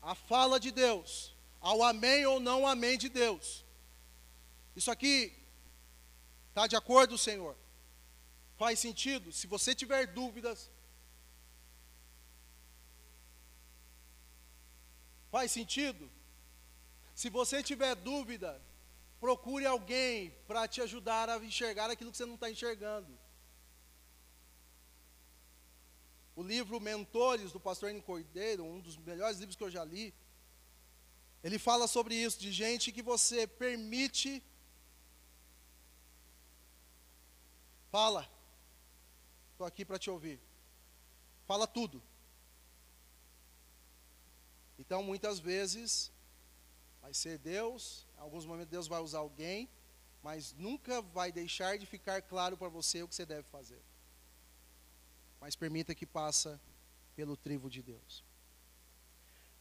à fala de Deus, ao amém ou não amém de Deus. Isso aqui está de acordo, Senhor? Faz sentido? Se você tiver dúvidas, faz sentido? Se você tiver dúvida, procure alguém para te ajudar a enxergar aquilo que você não está enxergando. O livro Mentores, do pastor N. Cordeiro, um dos melhores livros que eu já li, ele fala sobre isso, de gente que você permite Fala. Estou aqui para te ouvir. Fala tudo. Então, muitas vezes, vai ser Deus, em alguns momentos Deus vai usar alguém, mas nunca vai deixar de ficar claro para você o que você deve fazer. Mas permita que passa pelo trivo de Deus.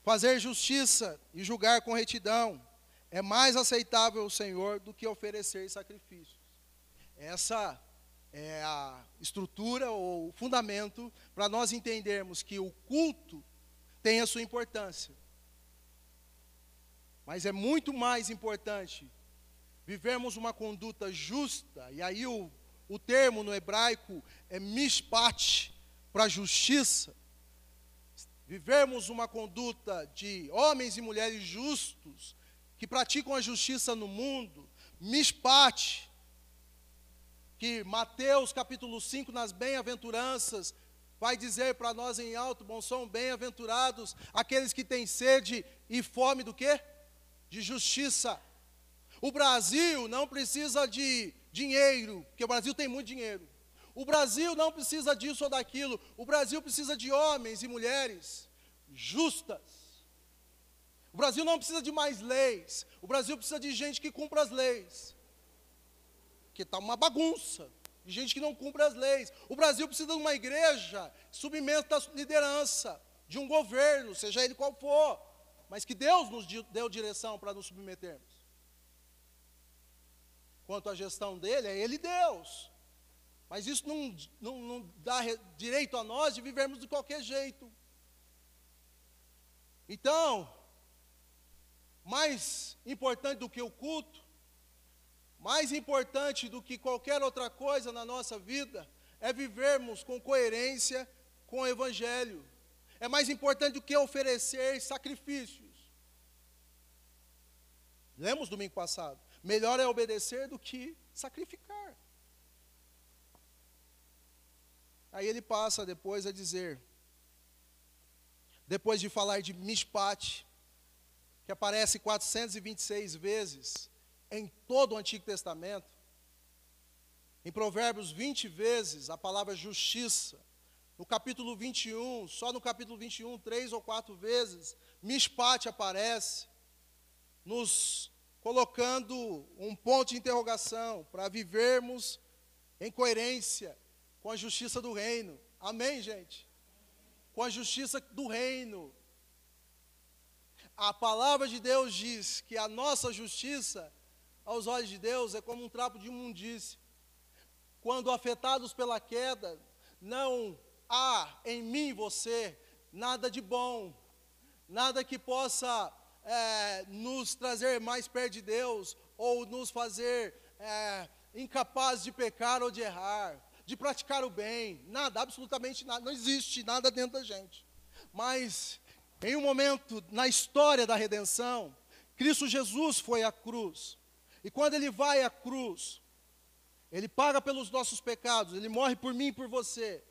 Fazer justiça e julgar com retidão é mais aceitável ao Senhor do que oferecer sacrifícios. Essa é a estrutura ou o fundamento para nós entendermos que o culto tem a sua importância. Mas é muito mais importante vivermos uma conduta justa, e aí o, o termo no hebraico é mishpat, para justiça. Vivermos uma conduta de homens e mulheres justos, que praticam a justiça no mundo, mishpat, que Mateus capítulo 5, nas bem-aventuranças, vai dizer para nós em alto bom som, bem-aventurados aqueles que têm sede e fome do quê? De justiça. O Brasil não precisa de dinheiro, porque o Brasil tem muito dinheiro. O Brasil não precisa disso ou daquilo. O Brasil precisa de homens e mulheres justas. O Brasil não precisa de mais leis. O Brasil precisa de gente que cumpra as leis porque está uma bagunça, de gente que não cumpre as leis. O Brasil precisa de uma igreja submeta à liderança, de um governo, seja ele qual for, mas que Deus nos deu direção para nos submetermos. Quanto à gestão dele, é ele Deus. Mas isso não, não, não dá direito a nós de vivermos de qualquer jeito. Então, mais importante do que o culto mais importante do que qualquer outra coisa na nossa vida é vivermos com coerência com o Evangelho. É mais importante do que oferecer sacrifícios. Lemos domingo passado. Melhor é obedecer do que sacrificar. Aí ele passa depois a dizer, depois de falar de mishpat, que aparece 426 vezes, em todo o Antigo Testamento. Em Provérbios 20 vezes a palavra justiça. No capítulo 21, só no capítulo 21, três ou quatro vezes, Mishpat aparece, nos colocando um ponto de interrogação para vivermos em coerência com a justiça do reino. Amém, gente? Com a justiça do reino. A palavra de Deus diz que a nossa justiça aos olhos de Deus é como um trapo de imundície. Quando afetados pela queda, não há em mim você nada de bom, nada que possa é, nos trazer mais perto de Deus ou nos fazer é, incapaz de pecar ou de errar, de praticar o bem, nada, absolutamente nada, não existe nada dentro da gente. Mas em um momento na história da redenção, Cristo Jesus foi à cruz. E quando ele vai à cruz, ele paga pelos nossos pecados, ele morre por mim e por você.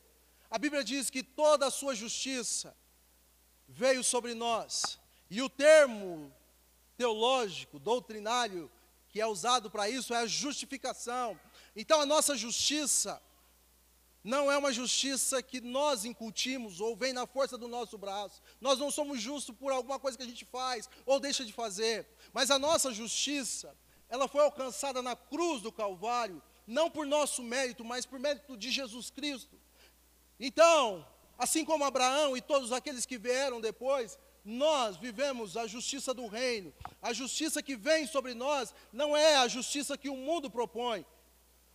A Bíblia diz que toda a sua justiça veio sobre nós. E o termo teológico, doutrinário, que é usado para isso é a justificação. Então a nossa justiça não é uma justiça que nós incutimos ou vem na força do nosso braço. Nós não somos justos por alguma coisa que a gente faz ou deixa de fazer. Mas a nossa justiça, ela foi alcançada na cruz do Calvário, não por nosso mérito, mas por mérito de Jesus Cristo. Então, assim como Abraão e todos aqueles que vieram depois, nós vivemos a justiça do reino. A justiça que vem sobre nós não é a justiça que o mundo propõe.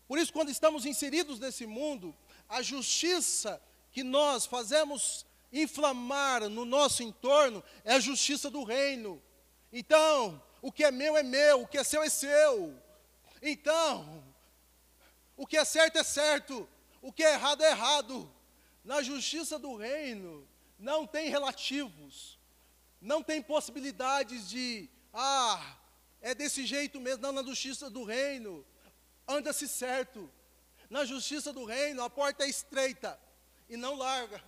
Por isso, quando estamos inseridos nesse mundo, a justiça que nós fazemos inflamar no nosso entorno é a justiça do reino. Então, o que é meu é meu, o que é seu é seu. Então, o que é certo é certo, o que é errado é errado. Na justiça do reino, não tem relativos, não tem possibilidades de, ah, é desse jeito mesmo, não, na justiça do reino, anda-se certo. Na justiça do reino, a porta é estreita e não larga.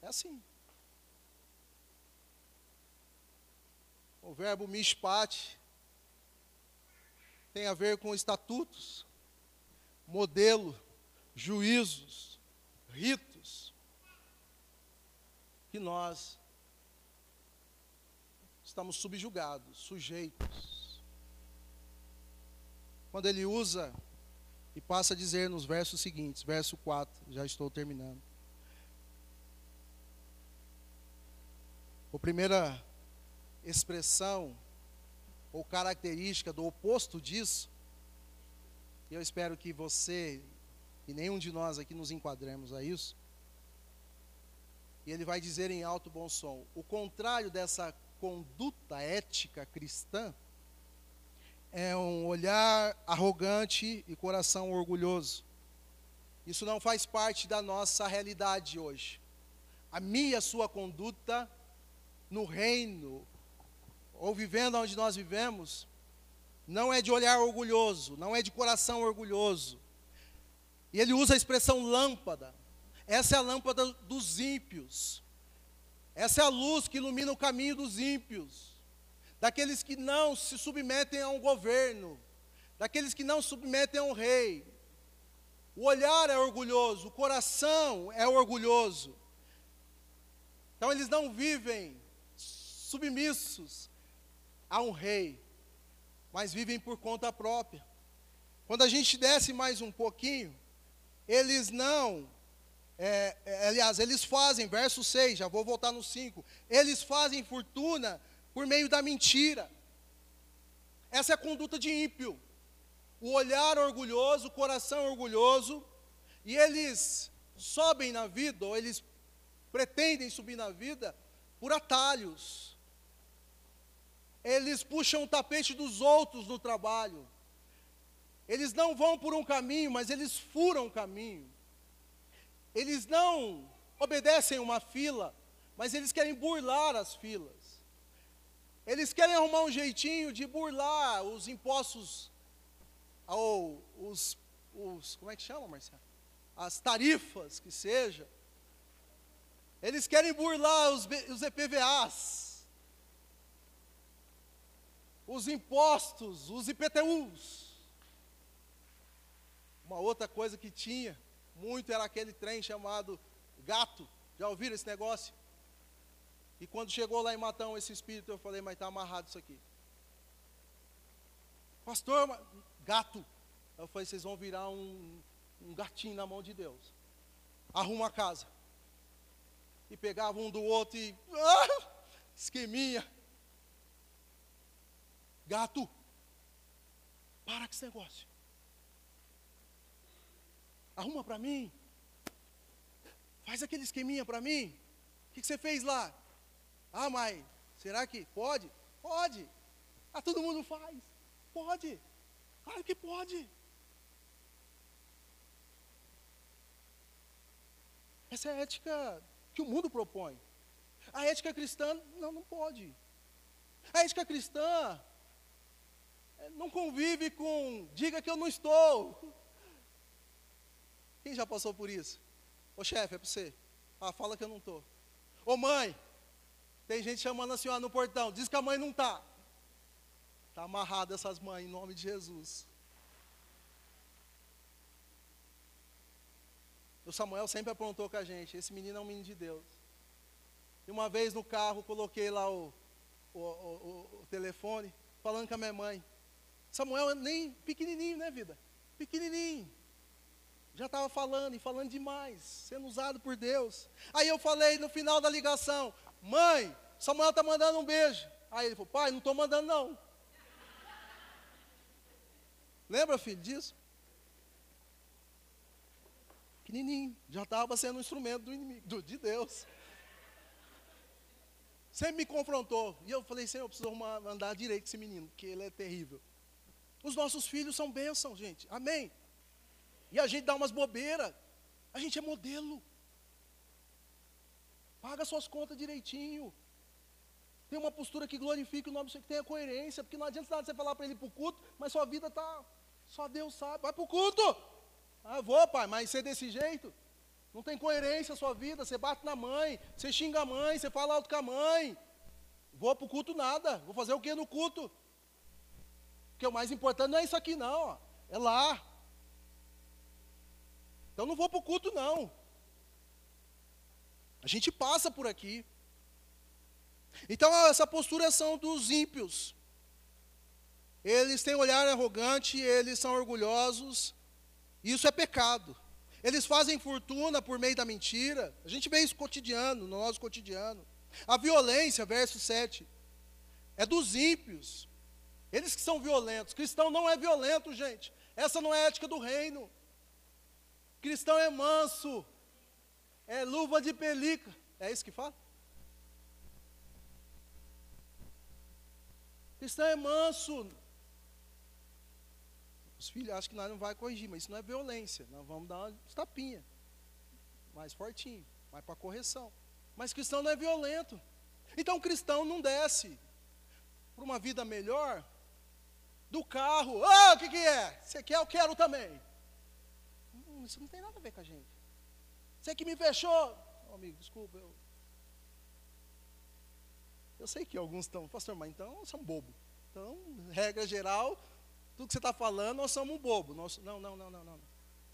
É assim. O verbo mishpat tem a ver com estatutos, modelo, juízos, ritos, que nós estamos subjugados, sujeitos. Quando ele usa e passa a dizer nos versos seguintes, verso 4, já estou terminando. A primeira expressão ou característica do oposto disso, eu espero que você e nenhum de nós aqui nos enquadremos a isso. E ele vai dizer em alto bom som: o contrário dessa conduta ética cristã é um olhar arrogante e coração orgulhoso. Isso não faz parte da nossa realidade hoje. A minha a sua conduta no reino, ou vivendo onde nós vivemos, não é de olhar orgulhoso, não é de coração orgulhoso. E ele usa a expressão lâmpada. Essa é a lâmpada dos ímpios. Essa é a luz que ilumina o caminho dos ímpios daqueles que não se submetem a um governo, daqueles que não se submetem a um rei. O olhar é orgulhoso, o coração é orgulhoso. Então eles não vivem submissos a um rei, mas vivem por conta própria. Quando a gente desce mais um pouquinho, eles não, é, é, aliás, eles fazem, verso 6, já vou voltar no 5, eles fazem fortuna por meio da mentira. Essa é a conduta de ímpio. O olhar orgulhoso, o coração orgulhoso, e eles sobem na vida, ou eles pretendem subir na vida, por atalhos. Eles puxam o tapete dos outros no trabalho. Eles não vão por um caminho, mas eles furam o caminho. Eles não obedecem uma fila, mas eles querem burlar as filas. Eles querem arrumar um jeitinho de burlar os impostos, ou os, os como é que chama, Marcelo? As tarifas que seja. Eles querem burlar os, os EPVAs, os impostos, os IPTUs. Uma outra coisa que tinha muito era aquele trem chamado gato. Já ouviram esse negócio? E quando chegou lá em Matão esse espírito, eu falei, mas está amarrado isso aqui. Pastor, gato. Eu falei, vocês vão virar um, um gatinho na mão de Deus. Arruma a casa. E pegava um do outro e. Ah, esqueminha. Gato. Para com esse negócio. Arruma para mim. Faz aquele esqueminha para mim. O que, que você fez lá? Ah, mas será que pode? Pode. Ah, todo mundo faz. Pode. Claro que pode. Essa é a ética que o mundo propõe. A ética cristã, não, não pode. A ética cristã é, não convive com, diga que eu não estou. Quem já passou por isso? Ô chefe, é para você. Ah, fala que eu não estou. Ô mãe, tem gente chamando a senhora no portão, diz que a mãe não está. Está amarrada essas mães em nome de Jesus. O Samuel sempre aprontou com a gente. Esse menino é um menino de Deus. E uma vez no carro, coloquei lá o, o, o, o telefone, falando com a minha mãe. Samuel nem pequenininho, né, vida? Pequenininho. Já estava falando e falando demais, sendo usado por Deus. Aí eu falei no final da ligação: Mãe, Samuel está mandando um beijo. Aí ele falou: Pai, não estou mandando não. Lembra, filho, disso? Pequenininho, já estava sendo um instrumento do inimigo, do, de Deus. Sempre me confrontou. E eu falei: Senhor, eu preciso andar direito esse menino, porque ele é terrível. Os nossos filhos são bênçãos, gente. Amém. E a gente dá umas bobeiras. A gente é modelo. Paga suas contas direitinho. Tem uma postura que glorifique o nome do Senhor, que tenha coerência, porque não adianta nada você falar para ele para o culto, mas sua vida está. Só Deus sabe. Vai para o culto! Ah, vou, pai, mas ser desse jeito? Não tem coerência a sua vida, você bate na mãe, você xinga a mãe, você fala alto com a mãe. Vou para o culto nada. Vou fazer o que no culto? Porque o mais importante não é isso aqui, não. É lá. Então não vou para o culto, não. A gente passa por aqui. Então, essa postura são dos ímpios. Eles têm olhar arrogante, eles são orgulhosos. Isso é pecado. Eles fazem fortuna por meio da mentira. A gente vê isso cotidiano, no nosso cotidiano. A violência, verso 7, é dos ímpios. Eles que são violentos. Cristão não é violento, gente. Essa não é a ética do reino. Cristão é manso. É luva de pelica. É isso que fala? Cristão é manso. Os filhos acham que nós não vai corrigir, mas isso não é violência. Nós vamos dar uma tapinha. Mais fortinho, mais para correção. Mas cristão não é violento. Então cristão não desce para uma vida melhor do carro. Ah, o que, que é? Você quer, eu quero também. Isso não tem nada a ver com a gente. Você que me fechou. Oh, amigo, desculpa. Eu, eu sei que alguns estão, pastor, mas então são bobo. Então, regra geral, tudo que você está falando, nós somos um bobo. Nós, não, não, não, não, não.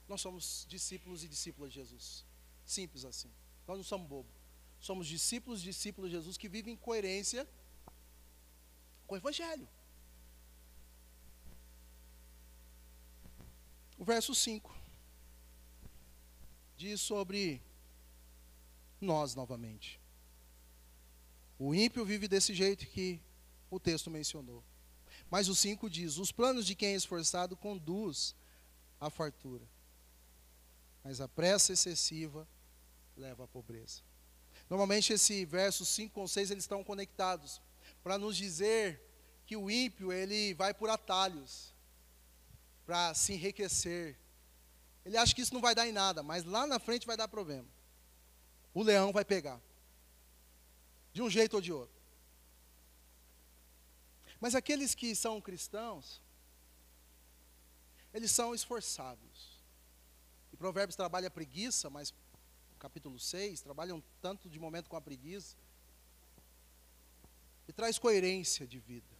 Nós somos discípulos e discípulas de Jesus. Simples assim. Nós não somos bobo. Somos discípulos e discípulos de Jesus que vivem em coerência com o Evangelho. O verso 5 diz sobre nós novamente. O ímpio vive desse jeito que o texto mencionou. Mas o 5 diz: Os planos de quem é esforçado conduz à fartura, mas a pressa excessiva leva à pobreza. Normalmente esse verso 5 com 6 eles estão conectados para nos dizer que o ímpio ele vai por atalhos para se enriquecer. Ele acha que isso não vai dar em nada, mas lá na frente vai dar problema. O leão vai pegar. De um jeito ou de outro. Mas aqueles que são cristãos, eles são esforçados. E Provérbios trabalha a preguiça, mas capítulo 6, trabalha um tanto de momento com a preguiça. E traz coerência de vida.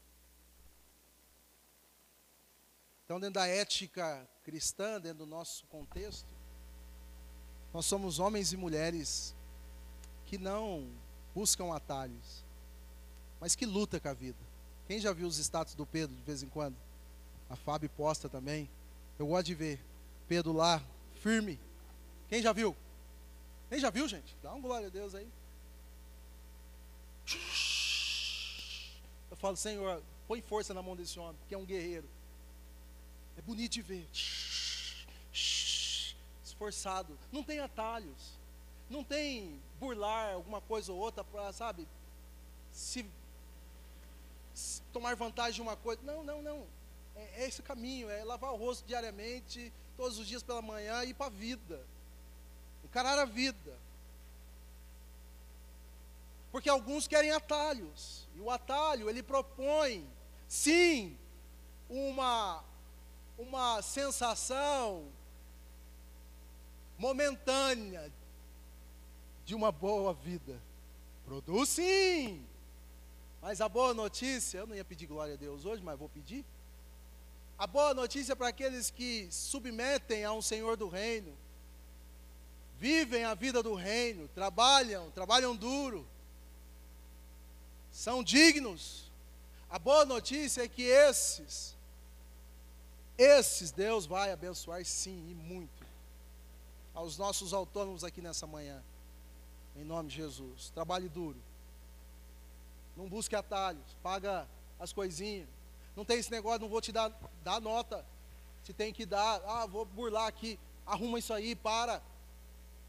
Então, dentro da ética cristã, dentro do nosso contexto, nós somos homens e mulheres que não buscam atalhos, mas que luta com a vida. Quem já viu os status do Pedro de vez em quando? A Fábio posta também. Eu gosto de ver Pedro lá, firme. Quem já viu? Quem já viu, gente? Dá um glória a Deus aí. Eu falo, Senhor, põe força na mão desse homem, que é um guerreiro. É bonito de ver. Esforçado. Não tem atalhos. Não tem burlar alguma coisa ou outra para, sabe, se, se tomar vantagem de uma coisa. Não, não, não. é, é esse caminho, é lavar o rosto diariamente, todos os dias pela manhã e ir para a vida. Encarar a vida. Porque alguns querem atalhos. E o atalho, ele propõe, sim, uma, uma sensação momentânea de uma boa vida. Produz sim. Mas a boa notícia, eu não ia pedir glória a Deus hoje, mas vou pedir. A boa notícia para aqueles que submetem a um Senhor do reino, vivem a vida do reino, trabalham, trabalham duro, são dignos. A boa notícia é que esses, esses Deus vai abençoar sim e muito. Aos nossos autônomos aqui nessa manhã, em nome de Jesus. Trabalhe duro. Não busque atalhos, paga as coisinhas. Não tem esse negócio, não vou te dar, dar nota. Se tem que dar, ah, vou burlar aqui, arruma isso aí, para.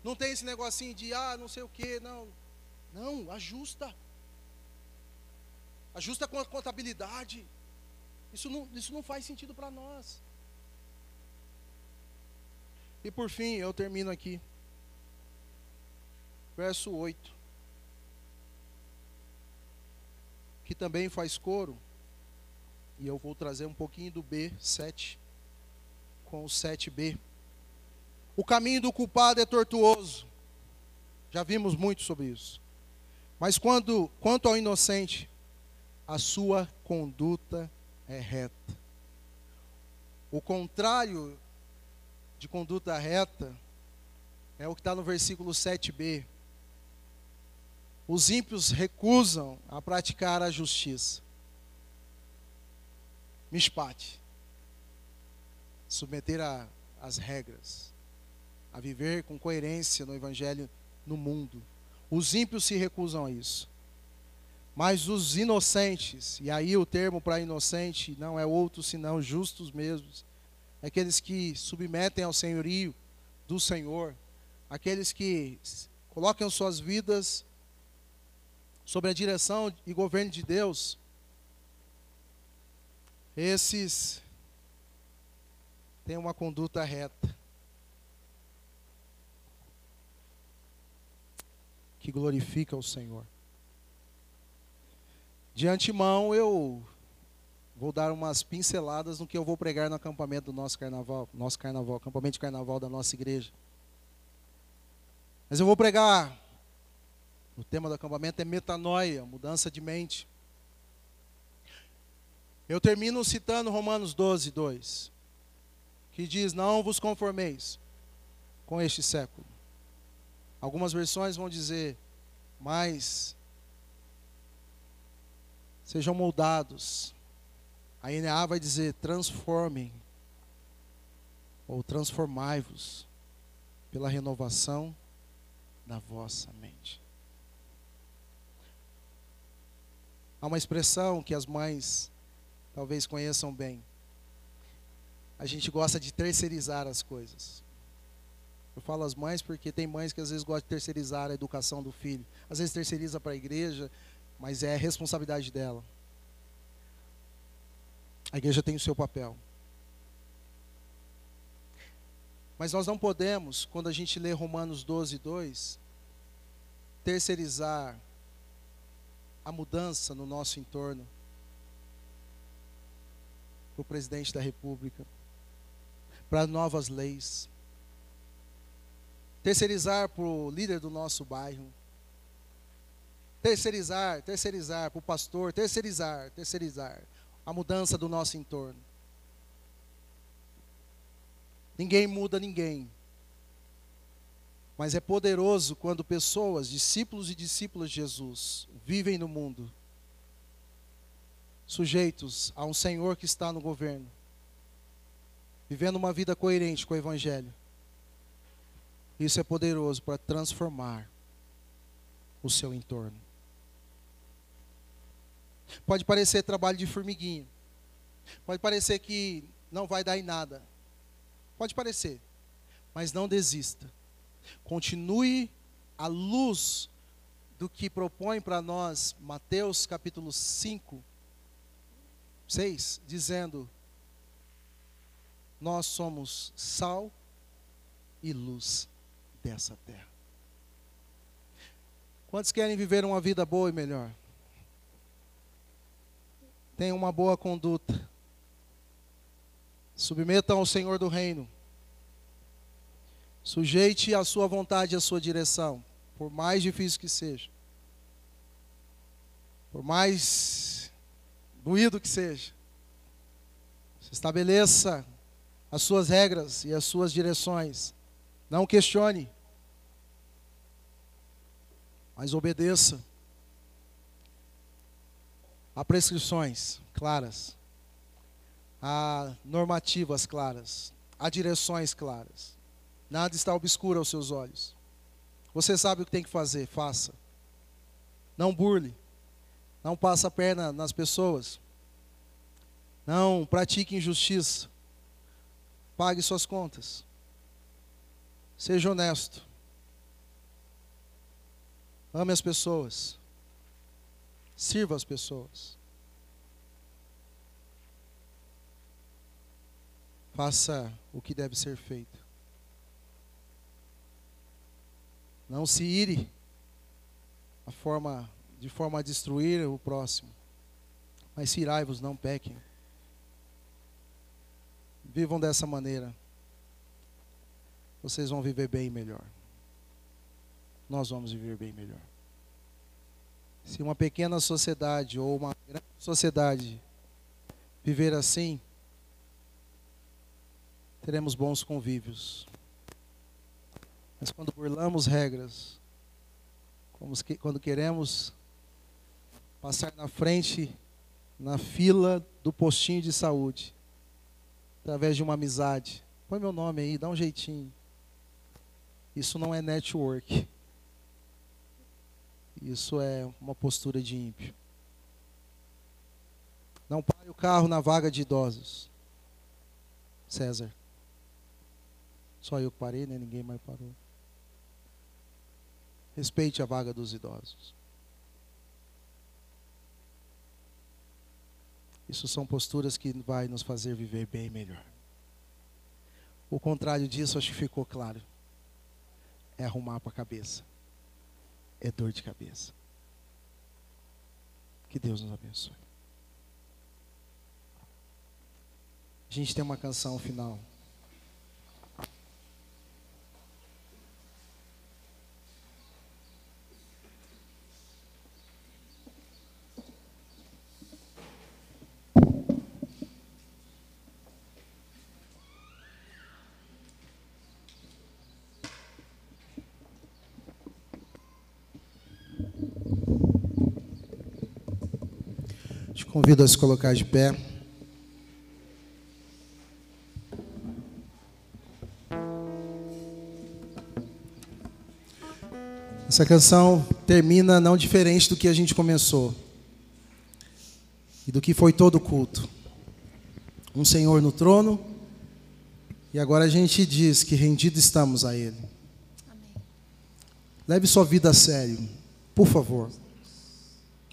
Não tem esse negocinho de, ah, não sei o que, não. Não, ajusta. Ajusta com a contabilidade. Isso não, isso não faz sentido para nós. E por fim, eu termino aqui. Verso 8. Que também faz coro e eu vou trazer um pouquinho do B7 com o 7B. O caminho do culpado é tortuoso. Já vimos muito sobre isso. Mas quando, quanto ao inocente, a sua conduta é reta. O contrário de conduta reta é o que está no versículo 7b. Os ímpios recusam a praticar a justiça mishpat. Submeter a, as regras. A viver com coerência no Evangelho no mundo. Os ímpios se recusam a isso. Mas os inocentes, e aí o termo para inocente não é outro senão justos mesmos, aqueles que submetem ao senhorio do Senhor, aqueles que colocam suas vidas sob a direção e governo de Deus, esses têm uma conduta reta. Que glorifica o Senhor. De antemão, eu vou dar umas pinceladas no que eu vou pregar no acampamento do nosso carnaval, nosso carnaval, acampamento de carnaval da nossa igreja. Mas eu vou pregar, o tema do acampamento é metanoia, mudança de mente. Eu termino citando Romanos 12, 2, que diz: Não vos conformeis com este século. Algumas versões vão dizer, mas sejam moldados. A NA vai dizer: transformem, ou transformai-vos pela renovação da vossa mente. Há uma expressão que as mães talvez conheçam bem. A gente gosta de terceirizar as coisas. Eu falo as mães porque tem mães que às vezes gostam de terceirizar a educação do filho. Às vezes terceiriza para a igreja, mas é responsabilidade dela. A igreja tem o seu papel. Mas nós não podemos, quando a gente lê Romanos 12, 2, terceirizar a mudança no nosso entorno para o presidente da República, para novas leis, terceirizar para o líder do nosso bairro, terceirizar, terceirizar para o pastor, terceirizar, terceirizar a mudança do nosso entorno. Ninguém muda ninguém. Mas é poderoso quando pessoas, discípulos e discípulas de Jesus, vivem no mundo sujeitos a um Senhor que está no governo, vivendo uma vida coerente com o Evangelho. Isso é poderoso para transformar o seu entorno. Pode parecer trabalho de formiguinha, pode parecer que não vai dar em nada, pode parecer, mas não desista. Continue à luz do que propõe para nós Mateus capítulo 5, 6, dizendo: nós somos sal e luz dessa terra. Quantos querem viver uma vida boa e melhor? Tenham uma boa conduta. Submetam ao Senhor do reino. Sujeite a sua vontade e a sua direção, por mais difícil que seja. Por mais doído que seja. Se estabeleça as suas regras e as suas direções. Não questione, mas obedeça. Há prescrições claras, há normativas claras, há direções claras. Nada está obscuro aos seus olhos. Você sabe o que tem que fazer, faça. Não burle. Não passe a perna nas pessoas. Não pratique injustiça. Pague suas contas. Seja honesto. Ame as pessoas. Sirva as pessoas. Faça o que deve ser feito. Não se ire a forma, de forma a destruir o próximo. Mas se irai-vos, não pequem. Vivam dessa maneira. Vocês vão viver bem melhor. Nós vamos viver bem melhor. Se uma pequena sociedade ou uma grande sociedade viver assim, teremos bons convívios. Mas quando burlamos regras, quando queremos passar na frente, na fila do postinho de saúde, através de uma amizade, põe meu nome aí, dá um jeitinho. Isso não é network. Isso é uma postura de ímpio. Não pare o carro na vaga de idosos. César. Só eu que parei, né? Ninguém mais parou. Respeite a vaga dos idosos. Isso são posturas que vai nos fazer viver bem melhor. O contrário disso, acho que ficou claro. É arrumar para a cabeça é dor de cabeça. Que Deus nos abençoe. A gente tem uma canção final. Convido a se colocar de pé. Essa canção termina não diferente do que a gente começou e do que foi todo o culto. Um Senhor no trono, e agora a gente diz que rendido estamos a Ele. Amém. Leve sua vida a sério, por favor.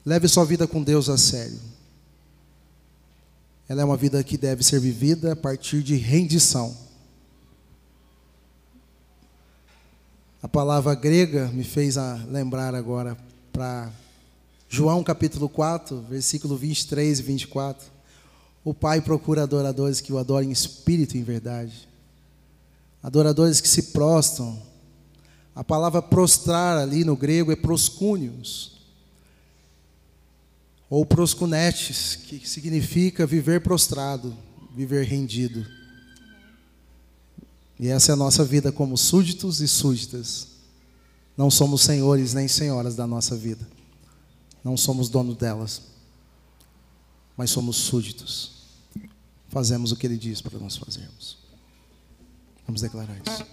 Leve sua vida com Deus a sério. Ela é uma vida que deve ser vivida a partir de rendição. A palavra grega me fez lembrar agora para João capítulo 4, versículo 23 e 24. O Pai procura adoradores que o adorem em espírito e em verdade. Adoradores que se prostam. A palavra prostrar ali no grego é proscúnios ou proscunetes, que significa viver prostrado, viver rendido. E essa é a nossa vida como súditos e súditas. Não somos senhores nem senhoras da nossa vida. Não somos donos delas. Mas somos súditos. Fazemos o que ele diz para nós fazermos. Vamos declarar isso.